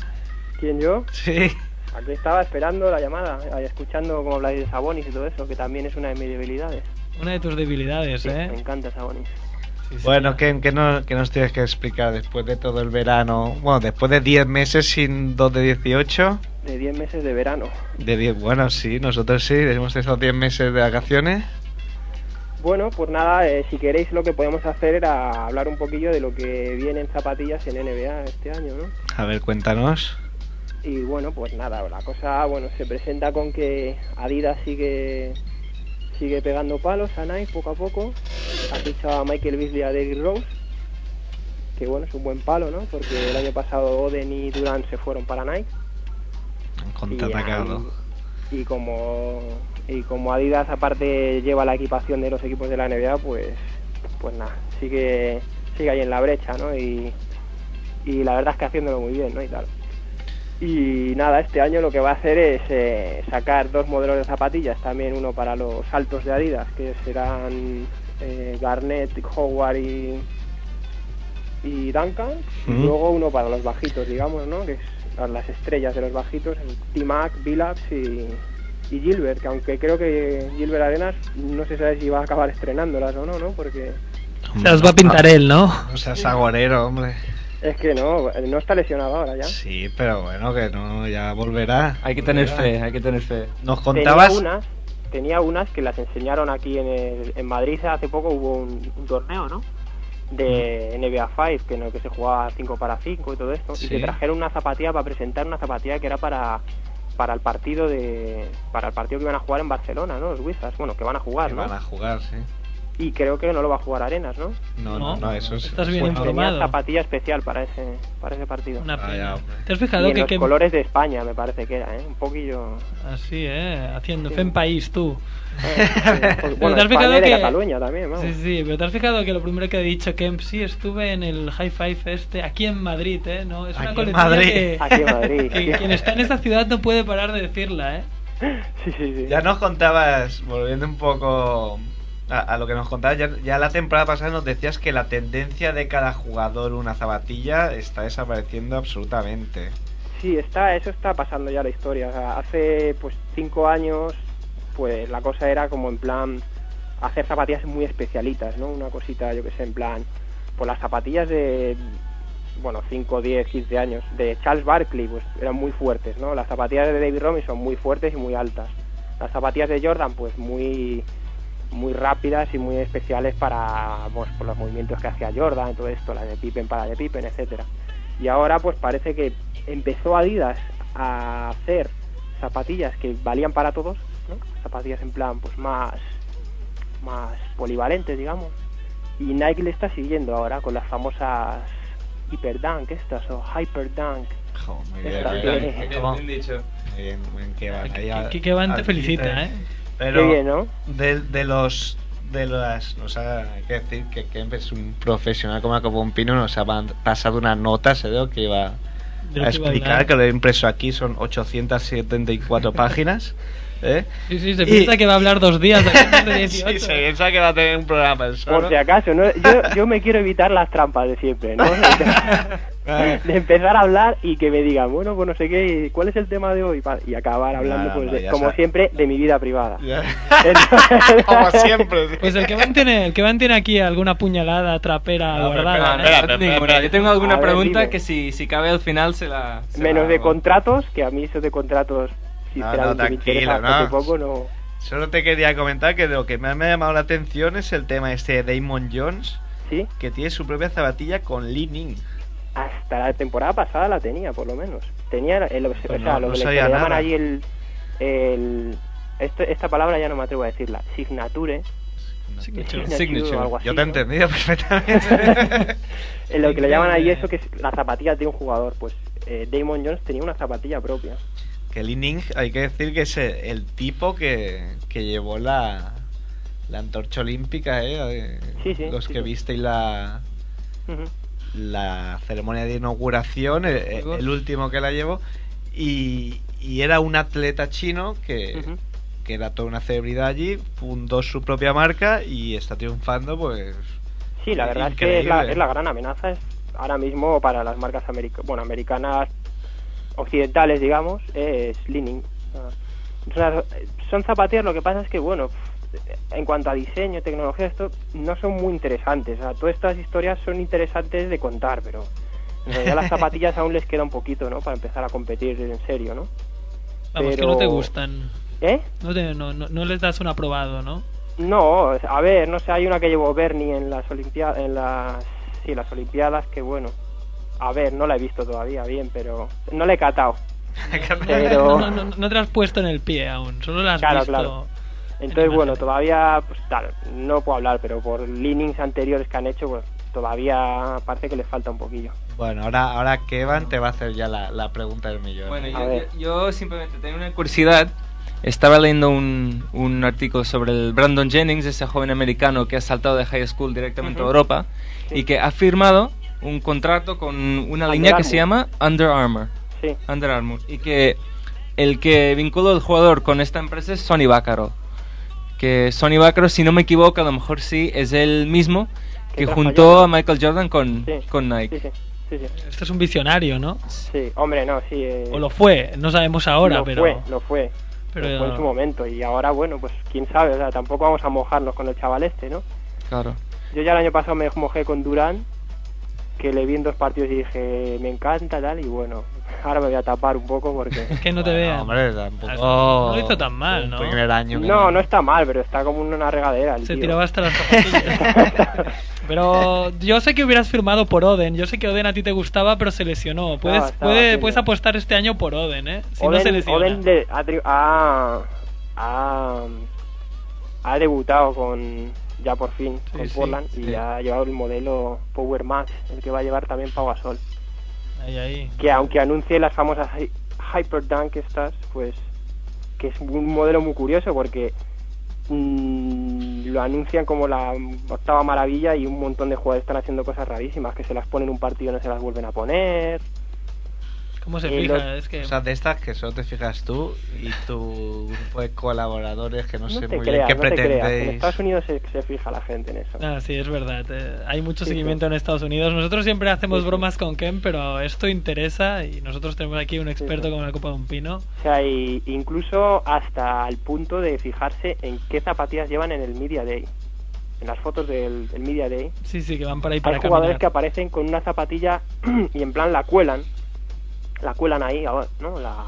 ¿Quién yo? Sí. Aquí estaba esperando la llamada, ahí escuchando cómo habláis de Sabonis y todo eso, que también es una de mis debilidades. Una de tus debilidades, Sí, Me ¿eh? encanta Sabonis. Sí, sí. Bueno, ¿qué, qué no- qué nos tienes que explicar después de todo el verano? Bueno, después de 10 meses sin 2 de 18. De 10 meses de verano. De 10, bueno, sí, nosotros sí, hemos esos 10 meses de vacaciones. Bueno, pues nada, eh, si queréis lo que podemos hacer era hablar un poquillo de lo que viene en zapatillas en NBA este año, ¿no? A ver, cuéntanos. Y bueno, pues nada, la cosa bueno se presenta con que Adidas sigue sigue pegando palos a Nike poco a poco. Ha fichado a Michael Beasley a Derrick Rose, que bueno, es un buen palo, ¿no? Porque el año pasado Oden y Durant se fueron para Nike. Contraatacado. Y, y como y como Adidas aparte lleva la equipación de los equipos de la NBA, pues pues nada, sigue sigue ahí en la brecha, ¿no? Y, y la verdad es que haciéndolo muy bien, ¿no? Y tal. Y nada, este año lo que va a hacer es eh, sacar dos modelos de zapatillas, también uno para los altos de Adidas, que serán eh, Garnett, Howard y, y Duncan, y luego uno para los bajitos, digamos, ¿no? Que es las estrellas de los bajitos, T-Mac, Billups y, y Gilbert, que aunque creo que Gilbert Arenas no se sabe si va a acabar estrenándolas o no, ¿no? Porque Se las va a pintar él, ¿no? O sea, es agorero, hombre. es que no, no está lesionado ahora ya. Sí, pero bueno, que no, ya volverá. Hay que tener Volverá. fe, hay que tener fe. Nos contabas. Tenía unas, tenía unas que las enseñaron aquí en, el- en Madrid hace poco hubo un, un torneo, ¿no? De NBA 5, que en el que se jugaba 5 para 5 y todo esto. Sí. Y que trajeron una zapatilla para presentar una zapatilla que era para para el partido de para el partido que iban a jugar en Barcelona, ¿no? Los Wizards, bueno, que van a jugar, que ¿no? van a jugar, sí. Y creo que no lo va a jugar Arenas, ¿no? No, no, No, no, eso es. estás bien bueno, Tenía informado. zapatilla especial para ese para ese partido. Una pena. hombre. ¿Te has Y fijado en que, los que- colores de España me parece que era, ¿eh? Un poquillo... Así, ¿eh? Haciendo Sí. fe en país, tú. eh, pues, [LAUGHS] bueno, te has fijado de que- Cataluña también, vamos. Sí, sí, pero te has fijado que lo primero que ha dicho Kemp, sí, estuve en el High Five este, aquí en Madrid, ¿eh? No, es una Aquí en coletilla Madrid. que, Aquí en Madrid. que quien está en esta ciudad no puede parar de decirla, ¿eh? Sí, sí, sí. Ya nos contabas, volviendo un poco a, lo que nos contabas, ya, la temporada pasada nos decías que la tendencia de cada jugador una zapatilla está desapareciendo absolutamente. Sí, está, eso está pasando ya la historia. Hace pues cinco años, pues la cosa era como en plan hacer zapatillas muy especialitas, ¿no? Una cosita, yo que sé, en plan, pues las zapatillas de, bueno, 5, 10, 15 años, de Charles Barkley, pues eran muy fuertes, ¿no? Las zapatillas de David Robinson muy fuertes y muy altas. Las zapatillas de Jordan, pues muy muy rápidas y muy especiales para pues, por los movimientos que hacía Jordan, todo esto, las de Pippen para de Pippen, etcétera. Y ahora pues parece que empezó Adidas a hacer zapatillas que valían para todos, ¿no? zapatillas en plan pues más, más polivalentes, digamos. Y Nike le está siguiendo ahora con las famosas Hyperdunk estas o Hyperdunk. Jo, muy bien, Está muy bien. bien. Bien, ¿Cómo? bien dicho. Muy bien, muy bien, que van ahí a- Que, que van te felicita. ¿eh? Pero Qué bien, ¿no? de, de los de las o sea, hay que decir que Kemp es un profesional como como un pino nos ha pasado una nota se dio que iba a explicar que lo he impreso aquí son 874 [LAUGHS] páginas ¿eh? Sí, sí, se Y- piensa que va a hablar dos días de [LAUGHS] aquí de 18. sí, se piensa que va a tener un programa solo. Por si acaso, ¿no? yo, yo me quiero evitar las trampas de siempre, ¿no? [LAUGHS] De, empezar a hablar y que me digan, bueno, pues no sé qué, ¿cuál es el tema de hoy? Y acabar hablando, No, pues, no, de- como siempre, de mi vida privada. Entonces- [LAUGHS] como siempre sí. Pues el que van tiene, el que van tiene aquí alguna puñalada trapera No, pero guardada. No, no, espera, espera, ninguna. espera. Yo tengo alguna ver, pregunta dime. que si, si cabe al final se la... se Menos la de contratos, que a mí eso de contratos, sinceramente, no, tranquilo, no. poco, no... Solo te quería comentar que lo que más me ha llamado la atención es el tema este de Damon Jones Sí, que tiene su propia zapatilla con Li Ning hasta la temporada pasada la tenía, por lo menos. Tenía, el, o sea, Pues no, lo no que le, sabía que le llaman allí el... el esto- esta palabra ya no me atrevo a decirla, signature. Signature. Signature. o algo así, Yo te he ¿no? entendido [LAUGHS] perfectamente. En lo que le llaman ahí eso que es la zapatilla de un jugador, pues eh, Damon Jones tenía una zapatilla propia. Li Ning, hay que decir que es el, tipo que, que llevó la, la antorcha olímpica, ¿eh? Sí, sí, Los sí, que visteis la, la ceremonia de inauguración, el, el último que la llevó, y, y era un atleta chino que, que era toda una celebridad allí, fundó su propia marca y está triunfando, pues. Sí, la verdad es que es la, Increíble. es la gran amenaza es ahora mismo para las marcas america- bueno, americanas occidentales, digamos, es Leaning. son zapatillas, lo que pasa es que, bueno, en cuanto a diseño, tecnología, esto no son muy interesantes. O sea, todas estas historias son interesantes de contar, pero en realidad las zapatillas aún les queda un poquito, ¿no? Para empezar a competir en serio, ¿no? Vamos, que pero- no te gustan. ¿Eh? No, te- no, no, no les das un aprobado, ¿no? No, a ver, no sé, hay una que llevó Bernie en las Olimpiadas, en las, sí, las Olimpiadas, que bueno, a ver, no la he visto todavía bien, pero no la he catado. [LAUGHS] Pero, No, no, no, te has puesto en el pie aún, solo lo has Claro, visto. claro. en entonces bueno, imágenes. todavía, pues tal, no puedo hablar, pero por leanings anteriores que han hecho, pues todavía parece que les falta un poquillo. Bueno, ahora, ahora Kevan te va a hacer ya la, la pregunta del millón. Bueno, A yo, yo- yo simplemente tenía una curiosidad. Estaba leyendo un, un artículo sobre el Brandon Jennings, ese joven americano que ha saltado de high school directamente a Ujú. Europa Sí. y que ha firmado un contrato con una Under línea que se llama Under Armour. Sí, Under Armour. Y que el que vinculó al jugador con esta empresa es Sonny Vaccaro. Que Sonny Vaccaro, si no me equivoco, a lo mejor sí, es el mismo Que que juntó a Michael Jordan con, sí. con Nike. Sí, sí, sí, sí. Este es un visionario, ¿no? Sí, hombre, no, sí. eh, O lo fue, no sabemos ahora, lo pero. fue, lo fue. pero lo fue en su momento y ahora, bueno, pues quién sabe, o sea, tampoco vamos a mojarnos con el chaval este, ¿no? Claro. Yo ya el año pasado me mojé con Durán, que le vi en dos partidos y dije, me encanta tal, y bueno, [LAUGHS] ahora me voy a tapar un poco porque... Es [LAUGHS] que no te Bueno, vean. Hombre, tampoco. No lo hizo tan mal, ¿no? primer año. que- No, no está mal, pero está como una regadera el Se tío. tiraba hasta las [LAUGHS] zapatillas. pero yo sé que hubieras firmado por Oden. Yo sé que Oden a ti te gustaba, pero se lesionó. Puedes, puede- puedes apostar este año por Oden, ¿eh? Si no se lesiona. Oden de- ha, ha, ha debutado con ya por fin Sí, con sí, Portland y sí. ha llevado el modelo Power Max, el que va a llevar también Pau Gasol. Ahí, ahí. que aunque anuncie las famosas Hy- Hyperdunk estas, pues que es un modelo muy curioso porque mm, lo anuncian como la octava maravilla y un montón de jugadores están haciendo cosas rarísimas, que se las ponen un partido y no se las vuelven a poner. ¿Cómo se Y fija? los- Es que... O sea, de estas que solo te fijas tú y tu grupo de colaboradores que no, No, sé muy creas, bien qué no te creas. En pretendéis. Estados Unidos se, se fija la gente en eso. Ah, sí, es verdad. eh, hay mucho Sí, seguimiento sí. en Estados Unidos. Nosotros siempre hacemos Sí, sí. bromas con Ken, pero esto interesa y nosotros tenemos aquí un experto sí. como la Copa de un Pino. O sea, y incluso hasta el punto de fijarse en qué zapatillas llevan en el Media Day. En las fotos del, del Media Day. Sí, sí, que van para ahí para Hay jugadores caminar. que aparecen con una zapatilla [CLEARS THROAT] y en plan la cuelan, la cuelan ahí, ¿no? La,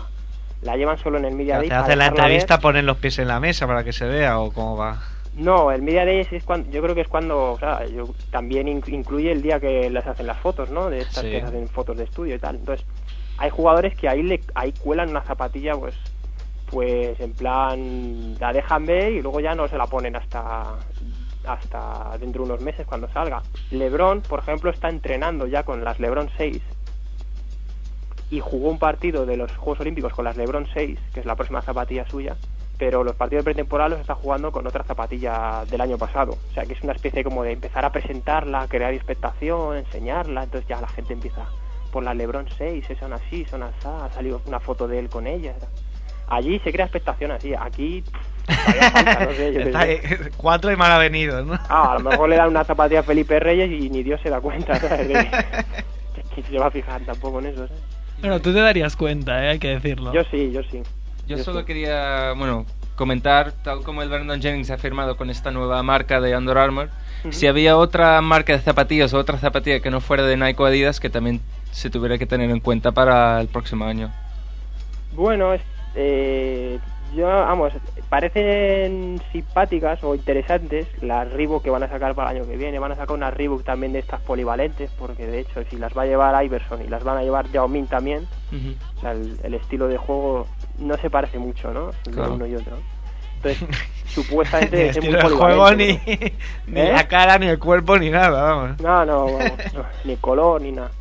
la llevan solo en el media day. Te hacen la entrevista, ver. ponen los pies en la mesa para que se vea o cómo va. No, el Media Days es cuando, yo creo que es cuando, o sea, yo, también in- incluye el día que les hacen las fotos, ¿no? De estas Sí. que hacen fotos de estudio y tal. Entonces, hay jugadores que ahí le, ahí cuelan una zapatilla, pues, pues en plan la dejan ver y luego ya no se la ponen hasta hasta dentro de unos meses cuando salga. LeBron, por ejemplo, está entrenando ya con las LeBron 6 y jugó un partido de los Juegos Olímpicos con las LeBron 6, que es la próxima zapatilla suya, pero los partidos de pretemporada los está jugando con otra zapatilla del año pasado. O sea que es una especie como de empezar a presentarla, crear expectación, enseñarla, entonces ya la gente empieza por las LeBron 6, son así, son así, ha salido una foto de él con ella. Allí se crea expectación así, aquí falta, no sé, yo ahí, cuatro y mal avenidos, ¿no? Ah, a lo mejor le dan una zapatilla a Felipe Reyes y ni Dios se da cuenta, ¿sabes? [LAUGHS] De que, que se va a fijar tampoco en eso, ¿sabes? Bueno, tú te darías cuenta, ¿eh? hay que decirlo. Yo sí, yo sí. Yo Yo solo sí. quería, bueno, comentar, tal como el Brandon Jennings ha firmado con esta nueva marca de Under Armour, si había otra marca de zapatillas o otra zapatilla que no fuera de Nike o Adidas que también se tuviera que tener en cuenta para el próximo año. Bueno, es- eh, yo, vamos, parecen simpáticas o interesantes las Reebok que van a sacar para el año que viene. Van a sacar unas Reebok también de estas polivalentes, porque de hecho, si las va a llevar Iverson y las van a llevar Yao Ming también, o sea, el, el estilo de juego no se parece mucho, ¿no? Claro. uno y otro. Entonces, [LAUGHS] supuestamente es muy juego, ni, polivalente, ni ¿Eh? la cara, ni el cuerpo, ni nada, vamos. ¿no? No, vamos, no, ni color, ni nada.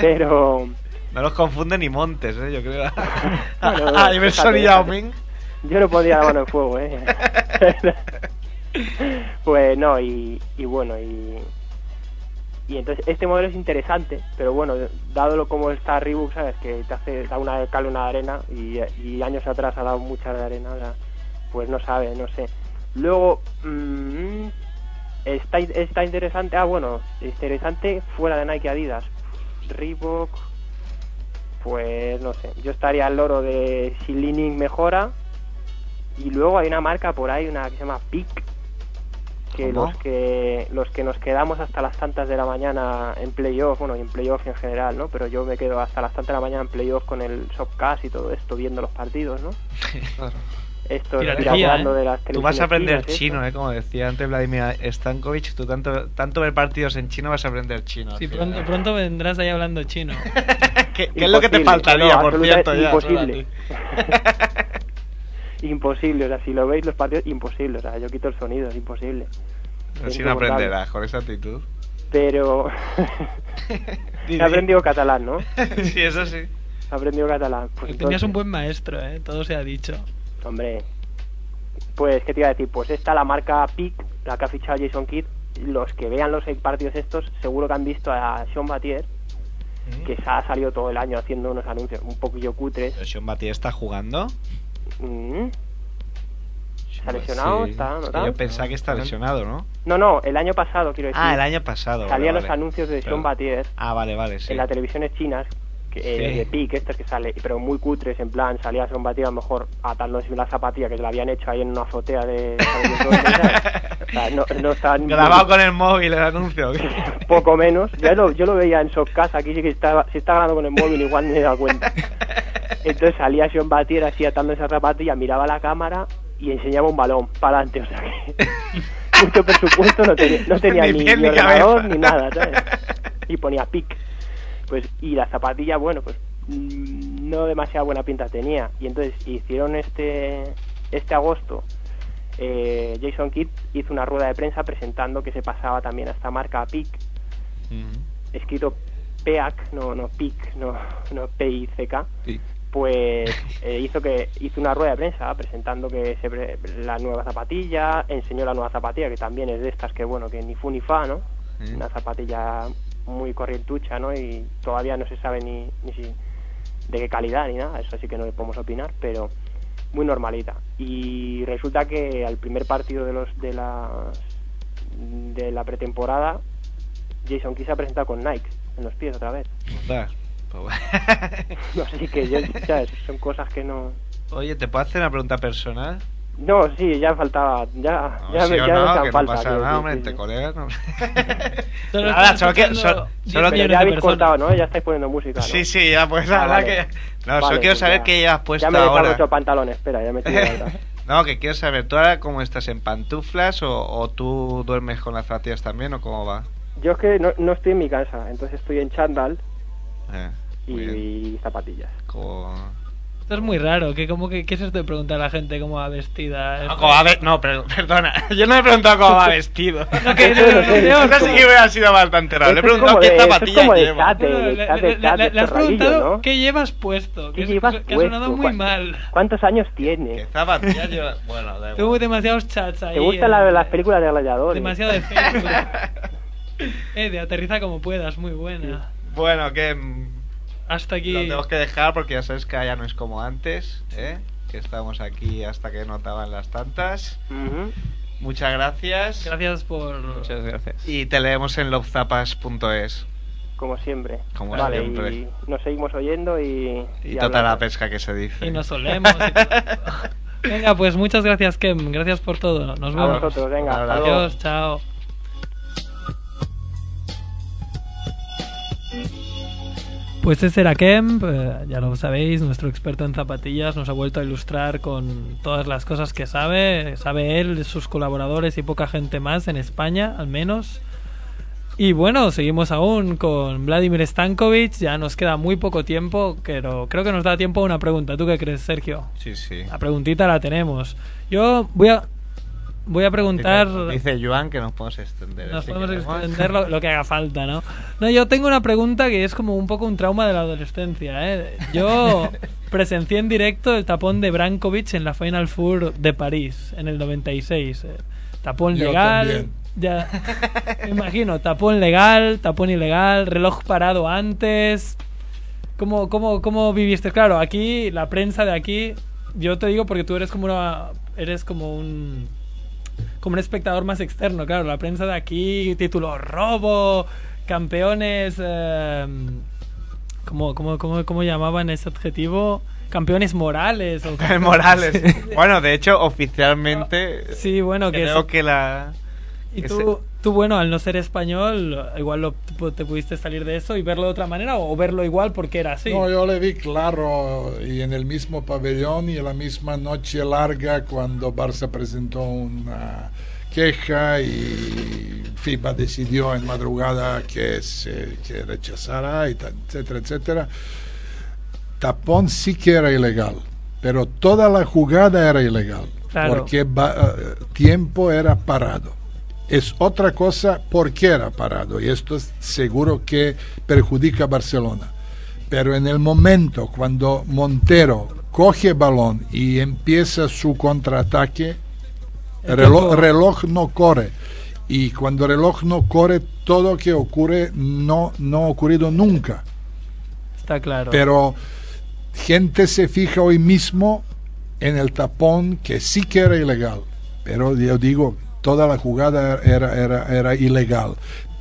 Pero... [LAUGHS] No los confunde ni Montes, ¿eh? yo creo. [LAUGHS] Bueno, A Iverson y Yao. Ming. Yo no pondría la mano en fuego, ¿eh? [LAUGHS] pues no, y, y bueno, y, y entonces este modelo es interesante, pero bueno, dado lo como está Reebok, ¿sabes? Que te hace, da una cal, una arena, y, años atrás ha dado muchas de arena, pues no sabe, no sé. Luego, mm, está, está interesante, ah, bueno, interesante fuera de Nike Adidas. Reebok, pues no sé, yo estaría al loro de si Li-Ning mejora y luego hay una marca por ahí, una que se llama Peak, que ¿Cómo? los que los que nos quedamos hasta las tantas de la mañana en playoff, bueno, y en playoff en general, ¿no? Pero yo me quedo hasta las tantas de la mañana en playoff con el Shopcast y todo esto, viendo los partidos, ¿no? [LAUGHS] Claro. Esto Piratería, tirando ¿eh? de las Tú vas a aprender chinas, chino. ¿eh? Como decía antes Vladimir Stankovic, tú tanto, tanto ver partidos en chino vas a aprender chino. Sí, final. pronto, pronto vendrás ahí hablando chino. [LAUGHS] ¿Qué, qué es lo que te faltaría, no, por cierto? Ya, imposible. [LAUGHS] imposible, o sea, si lo veis los partidos, imposible, o sea, yo quito el sonido, es imposible. Así no aprenderás con esa actitud. Pero [LAUGHS] [LAUGHS] he aprendido catalán, ¿no? [LAUGHS] sí, eso sí. He aprendido catalán. Pues Tenías entonces- un buen maestro, ¿eh? Todo se ha dicho. Hombre, pues, ¿qué te iba a decir? Pues esta, la marca PIC, la que ha fichado Jason Kidd, los que vean los partidos estos, seguro que han visto a Sean Batier, que se ha salido todo el año haciendo unos anuncios un poquillo cutres. Pero Sean Batier está jugando. Mm. ¿Se ha lesionado? Sí. ¿Está anotado? yo pensaba que está lesionado, ¿no? No, no, el año pasado, quiero decir. Ah, el año pasado. vale, Salían los vale. anuncios de Sean Batier Ah, vale, vale, sí. en las televisiones chinas, que, eh, Sí. de PIC, estas que sale, pero muy cutres, en plan, salía Sean Batier a lo mejor atándose una zapatilla que se la habían hecho ahí en una azotea de... [LAUGHS] o sea, no, no Grabado con el móvil el anuncio. [LAUGHS] poco menos. Yo lo, yo lo veía en Shopcast, aquí sí que estaba, si está grabando con el móvil igual ni me he dado cuenta. Entonces salía Sean Batier así atando esa zapatilla, miraba la cámara y enseñaba un balón para adelante, o sea que mucho [LAUGHS] presupuesto no tenía, no tenía Ni ni, ni ordenador ni nada, ¿sabes? Y ponía pic. Pues, y la zapatilla, bueno, pues mm, no demasiada buena pinta tenía. Y entonces hicieron este, este agosto, eh, Jason Kidd hizo una rueda de prensa presentando que se pasaba también a esta marca PIC, Mm. escrito PEAC, no, no PIC, no, no P-I-C-K, pues eh, hizo que hizo una rueda de prensa presentando que se pre- la nueva zapatilla, enseñó la nueva zapatilla que también es de estas que bueno, que ni fu ni fa, ¿no? Una zapatilla muy corrientucha, ¿no? Y todavía no se sabe ni, ni si de qué calidad ni nada, eso sí que no le podemos opinar, pero muy normalita. Y resulta que al primer partido de los de las de la pretemporada Jason Kidd se ha presentado con Nike en los pies otra vez. Ostras, pues. Así [LAUGHS] que yo, ¿sabes? son cosas que no Oye, ¿te puedo hacer una pregunta personal? No, sí, ya faltaba, ya, No, ya, sí ya no, hacían que no falta. pasa tío, nada, hombre, entre colegas. No. [LAUGHS] Solo Nada, solo, que, escuchando solo, 10 solo Pero ya habéis cortado, ¿no? Ya estáis poniendo música, ¿no? Sí, sí, ya pues Ah, la verdad vale. que... No, Vale, solo quiero pues saber ya. qué llevas puesto Ya me he ahora. ocho pantalones, espera, ya me estoy. [LAUGHS] No, que quiero saber, ¿tú ahora cómo estás en pantuflas o, o tú duermes con las zapatillas también o cómo va? Yo es que no, no estoy en mi casa, entonces estoy en chándal Eh, y, zapatillas. Como- Esto es muy raro. ¿Qué, como que, ¿Qué es esto de preguntar a la gente cómo va vestida? No, cómo va ve- no, pero, [LAUGHS] perdona, yo no he preguntado cómo va vestido. [LAUGHS] No, que- [LAUGHS] no Eso sí que hubiera sido bastante raro. Le he preguntado qué zapatillas lleva. No, no, le, has preguntado ¿no? qué llevas puesto. ¿Qué Que, llevas que ha sonado muy ¿Cuán- mal. ¿Cuántos años ¿Qué tiene? zapatillas lleva? Bueno, da Tuvo igual. demasiados chats ahí. ¿Te gustan eh, la- las películas de gladiadores? Demasiado de Facebook. eh, de aterriza como puedas, muy buena. Bueno, que Hasta lo aquí. tenemos que dejar porque ya sabes que ya no es como antes, ¿eh? Que estamos aquí hasta que notaban las tantas. Ujú. Muchas gracias. Gracias por. Muchas gracias. Y te leemos en lovezapas.es. Como siempre. Como vale, siempre. y nos seguimos oyendo y... Y y toda la pesca que se dice. Y nos solemos. y [LAUGHS] todo. Venga, pues muchas gracias, Kem. Gracias por todo. Nos A vemos. vosotros, venga. Adiós, chao. Pues ese era Kemp, eh, ya lo sabéis, nuestro experto en zapatillas, nos ha vuelto a ilustrar con todas las cosas que sabe, sabe él, sus colaboradores y poca gente más en España, al menos. Y bueno, seguimos aún con Vladimir Stankovic, ya nos queda muy poco tiempo, pero creo que nos da tiempo a una pregunta. ¿Tú qué crees, Sergio? Sí, sí. La preguntita la tenemos. Yo voy a voy a preguntar Dice, dice Joan que nos podemos extender. nos podemos extender lo, lo que haga falta, ¿no? [LAUGHS] No, yo tengo una pregunta que es como un poco un trauma de la adolescencia, ¿eh? Yo [LAUGHS] presencié en directo el tapón de Brankovic en la Final Four de París en el 96. eh. Tapón Yo legal. también. Ya, [LAUGHS] me imagino, tapón legal, tapón ilegal, reloj parado antes. ¿Cómo, cómo, ¿Cómo viviste? Claro, aquí, la prensa de aquí, yo te digo porque tú eres como una, eres como un, como un espectador más externo, claro. La prensa de aquí, título robo, campeones, eh, ¿cómo, cómo, cómo, cómo llamaban ese adjetivo? Campeones morales. O Morales. [LAUGHS] Bueno, de hecho, oficialmente. Sí, bueno, que creo es- que la. Y tú, tú, bueno, al no ser español, igual lo- te pudiste salir de eso y verlo de otra manera o verlo igual porque era así. No, yo le vi claro y en el mismo pabellón y en la misma noche larga cuando Barça presentó una queja y FIBA decidió en madrugada que se que rechazara, y etcétera, etcétera. Tapón sí que era ilegal, pero toda la jugada era ilegal, Claro. porque eh, tiempo era parado. Es otra cosa por qué era parado, y esto es seguro que perjudica a Barcelona. Pero en el momento cuando Montero coge balón y empieza su contraataque, El el reloj, no corre. Y cuando el reloj no corre, todo que ocurre no, no ha ocurrido nunca. Está claro. Pero gente se fija hoy mismo en el tapón que sí que era ilegal. Pero yo digo, toda la jugada era, era, era ilegal.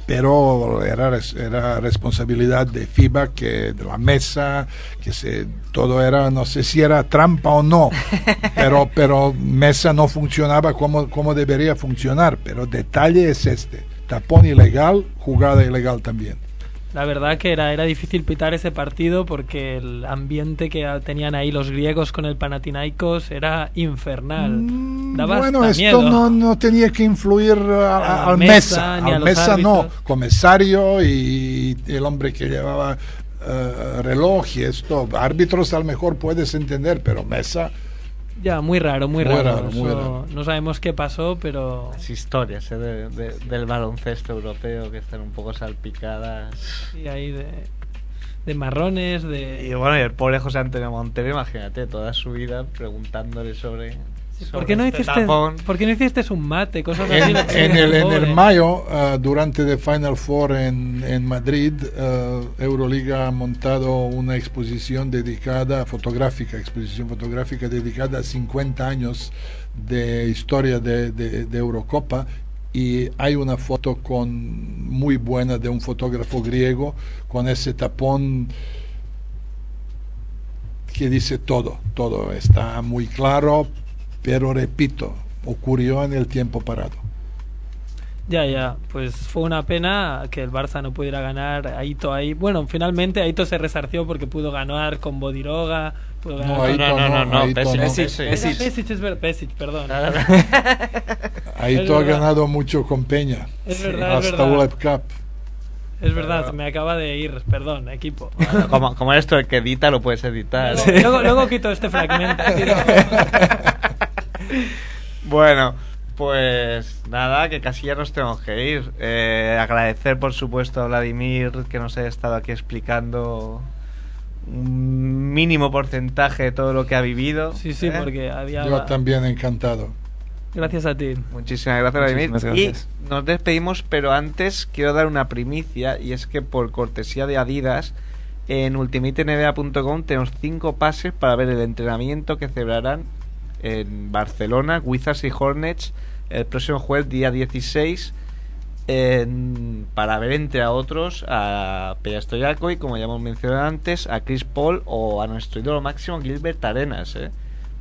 Pero era, era responsabilidad de FIBA, que de la mesa, que se, todo era, no sé si era trampa o no, [LAUGHS] pero, pero mesa no funcionaba como, como debería funcionar. Pero detalle es este, tapón ilegal, jugada ilegal también. La verdad que era, era difícil pitar ese partido porque el ambiente que tenían ahí los griegos con el Panathinaikos era infernal. Mm, Daba bueno, esto miedo. no, no tenía que influir a- a- la al mesa, al mesa no, comisario y el hombre que llevaba eh, reloj y esto, árbitros a lo mejor puedes entender, pero mesa, Ya, muy raro, muy, Muy raro. raro, muy Eso raro. No sabemos qué pasó, pero... Las historias ¿eh? de- de- del baloncesto europeo que están un poco salpicadas. Sí, ahí de, de marrones, Y de... bueno, y el pobre José Antonio Montero, imagínate, toda su vida preguntándole sobre. ¿Por qué, no este hiciste. ¿Por qué no hiciste un mate? Cosas así. en, que en el, en el mayo, eh, durante el Final Four en, en Madrid, eh, Euroliga ha montado una exposición dedicada, fotográfica, exposición fotográfica dedicada a 50 años de historia de, de- de Eurocopa y hay una foto con muy buena de un fotógrafo griego con ese tapón que dice todo, todo está muy claro, pero repito, ocurrió en el tiempo parado. Ya, ya, pues fue una pena que el Barça no pudiera ganar. Aito ahí. Bueno, finalmente Aito se resarció porque pudo ganar con Bodiroga. Pudo ganar No, con- Aito no, no, no, no, Aito Pesic, perdón. Aito [LAUGHS] ha ganado mucho con Peña. Es verdad, Hasta verdad. World Cup. Es verdad, se me acaba de ir, perdón, equipo. Bueno, como, como eres tú el que edita, lo puedes editar. Luego, luego, luego quito este fragmento. [LAUGHS] Bueno, pues nada, que casi ya nos tenemos que ir. Eh, agradecer, por supuesto, a Vladimir que nos haya estado aquí explicando un mínimo porcentaje de todo lo que ha vivido. Sí, sí, ¿eh? porque había. Yo también encantado. Gracias a ti. Muchísimas gracias, Vladimir. Muchísimas gracias. Y nos despedimos, pero antes quiero dar una primicia, y es que por cortesía de Adidas, en ultimatenba.com tenemos cinco pases para ver el entrenamiento que celebrarán en Barcelona, Wizards y Hornets, el próximo jueves, día 16, en- para ver, entre otros, a Peja Stojakovic, como ya hemos mencionado antes, a Chris Paul o a nuestro ídolo máximo, Gilbert Arenas. ¿eh?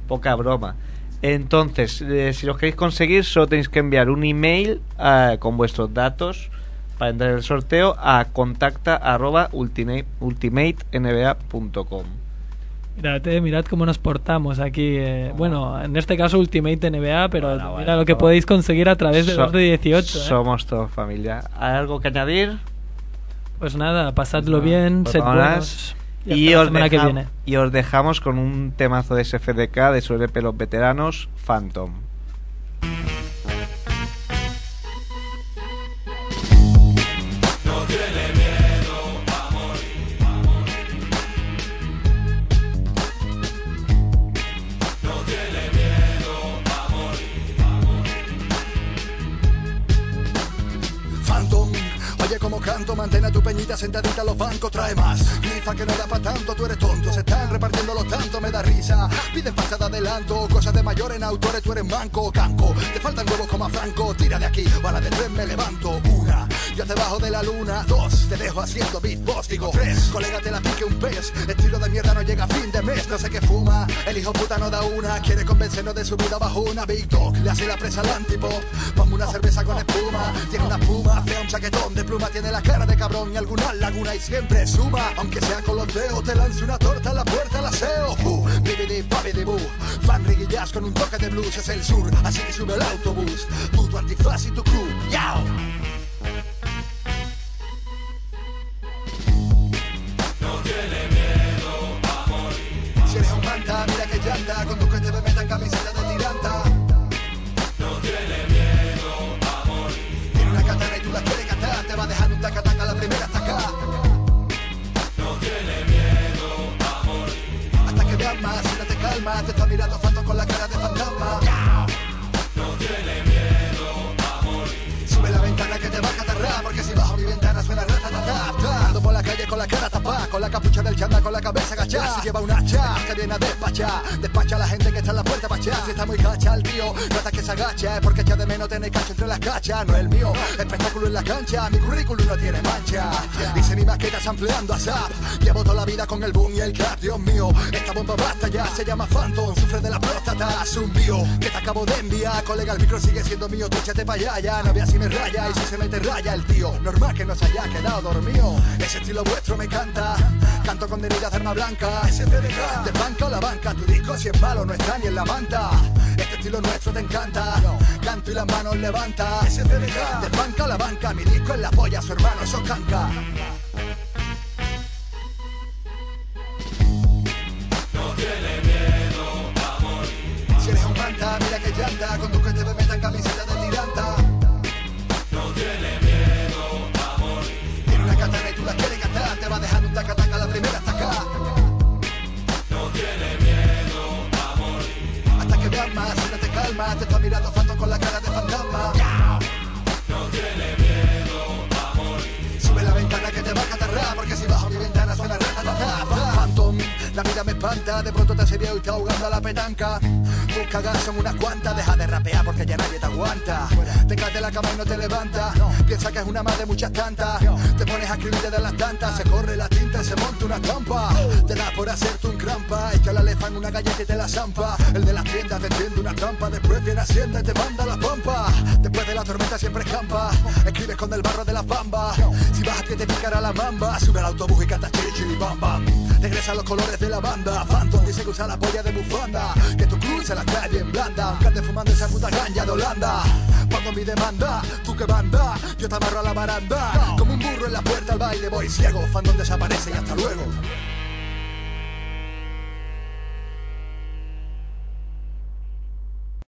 Poca broma. Entonces, eh, si los queréis conseguir, solo tenéis que enviar un email eh, con vuestros datos para entrar en el sorteo a contacta arroba ultimate. Mirad, eh, mirad cómo nos portamos aquí. eh, bueno, en este caso Ultimate NBA, pero Bueno, mira bueno, lo que podéis conseguir a través de So- 2 de 18. eh. Somos todos familia. ¿Hay algo que añadir? Pues nada, pasadlo No, bien, pues sed buenos. Y, Y hasta la os, semana que viene. y os dejamos con un temazo de SFDK de su LP Los Veteranos. Phantom. Peñita sentadita en los bancos, trae más. Grifa que no da pa' tanto, tú eres tonto, se están repartiendo los tanto, me da risa. Piden pasada adelanto, cosas de mayor en autores, tú eres manco, canco. Te faltan huevos como a Franco, tira de aquí, bala de tres me levanto. Una, yo te bajo de la luna. Dos, te dejo haciendo beatbox, digo tres. Colega te la pique un pez, estilo de mierda no llega a fin de mes, no sé qué fuma. El hijo puta no da una, quiere convencernos de su vida bajo una Big Dog. Le hace la presa al antipop, ponme una cerveza con espuma. Tiene una pluma, fea un chaquetón de pluma, tiene la cara de cabrón y alguna laguna y siempre suma. Aunque sea con los dedos, te lance una torta a la puerta al aseo. Uh, bibidi, babidi, boo. Fan jazz con un toque de blues, es el sur, así que sube el autobús. Tu antifaz y tu crew, yao. Te está mirando con la capucha del chanda, con la cabeza agachada. Si lleva un hacha, que viene a despachar. Despacha a la gente que está en la puerta para Si está muy cacha el tío, nota que se agacha. Es porque echa de menos tener cacho entre las cachas. No es el mío, espectáculo en la cancha. Mi currículum no tiene mancha. Dice mi maqueta sampleando a Zap. Llevo toda la vida con el boom y el clap. Dios mío, esta bomba basta ya. Se llama Phantom, sufre de la próstata. Zumbío, que te acabo de enviar. Colega, el micro sigue siendo mío. Tú échate pa' allá, ya. No veas si me raya. Y si se mete raya el tío. Normal que no se haya quedado dormido. Ese estilo vuestro me canta. Canto con de arma blanca. SCDK, de banca o la banca. Tu disco si es malo no está ni en la manta. Este estilo nuestro te encanta. Canto y las manos levanta. SCDK, de banca o la banca. Mi disco es la polla, su hermano eso canca. Si eres un manta, mira que llanta Con tu rata Phantom, la vida me espanta De pronto te has y te ahogando a la petanca Tus cagas son unas cuantas, deja de rapear porque ya nadie te aguanta. Te caes de la cama y no te levantas. Piensa que es una más de muchas tantas. Te pones a escribir de las tantas. Se corre la tinta y se monta una trampa. Te da por hacerte un crampa. Y que la lefan una galleta y te la zampa. El de las tiendas te tiende una trampa. Después viene Hacienda y te manda la pampa. Después de la tormenta siempre escampa. Escribes con el barro de las bambas. Si vas a pie te picará la mamba. Sube al autobús y canta chiri bam bam. Regresa los colores de la banda. Phantom dice que usa la polla de bufanda. Que tu cruce la calle en blanda. Fumando esa puta ganja de Holanda. Pago mi demanda, tú que banda. Yo te amarro a la baranda. Como un burro en la puerta al baile voy ciego. Fandom desaparece y hasta luego.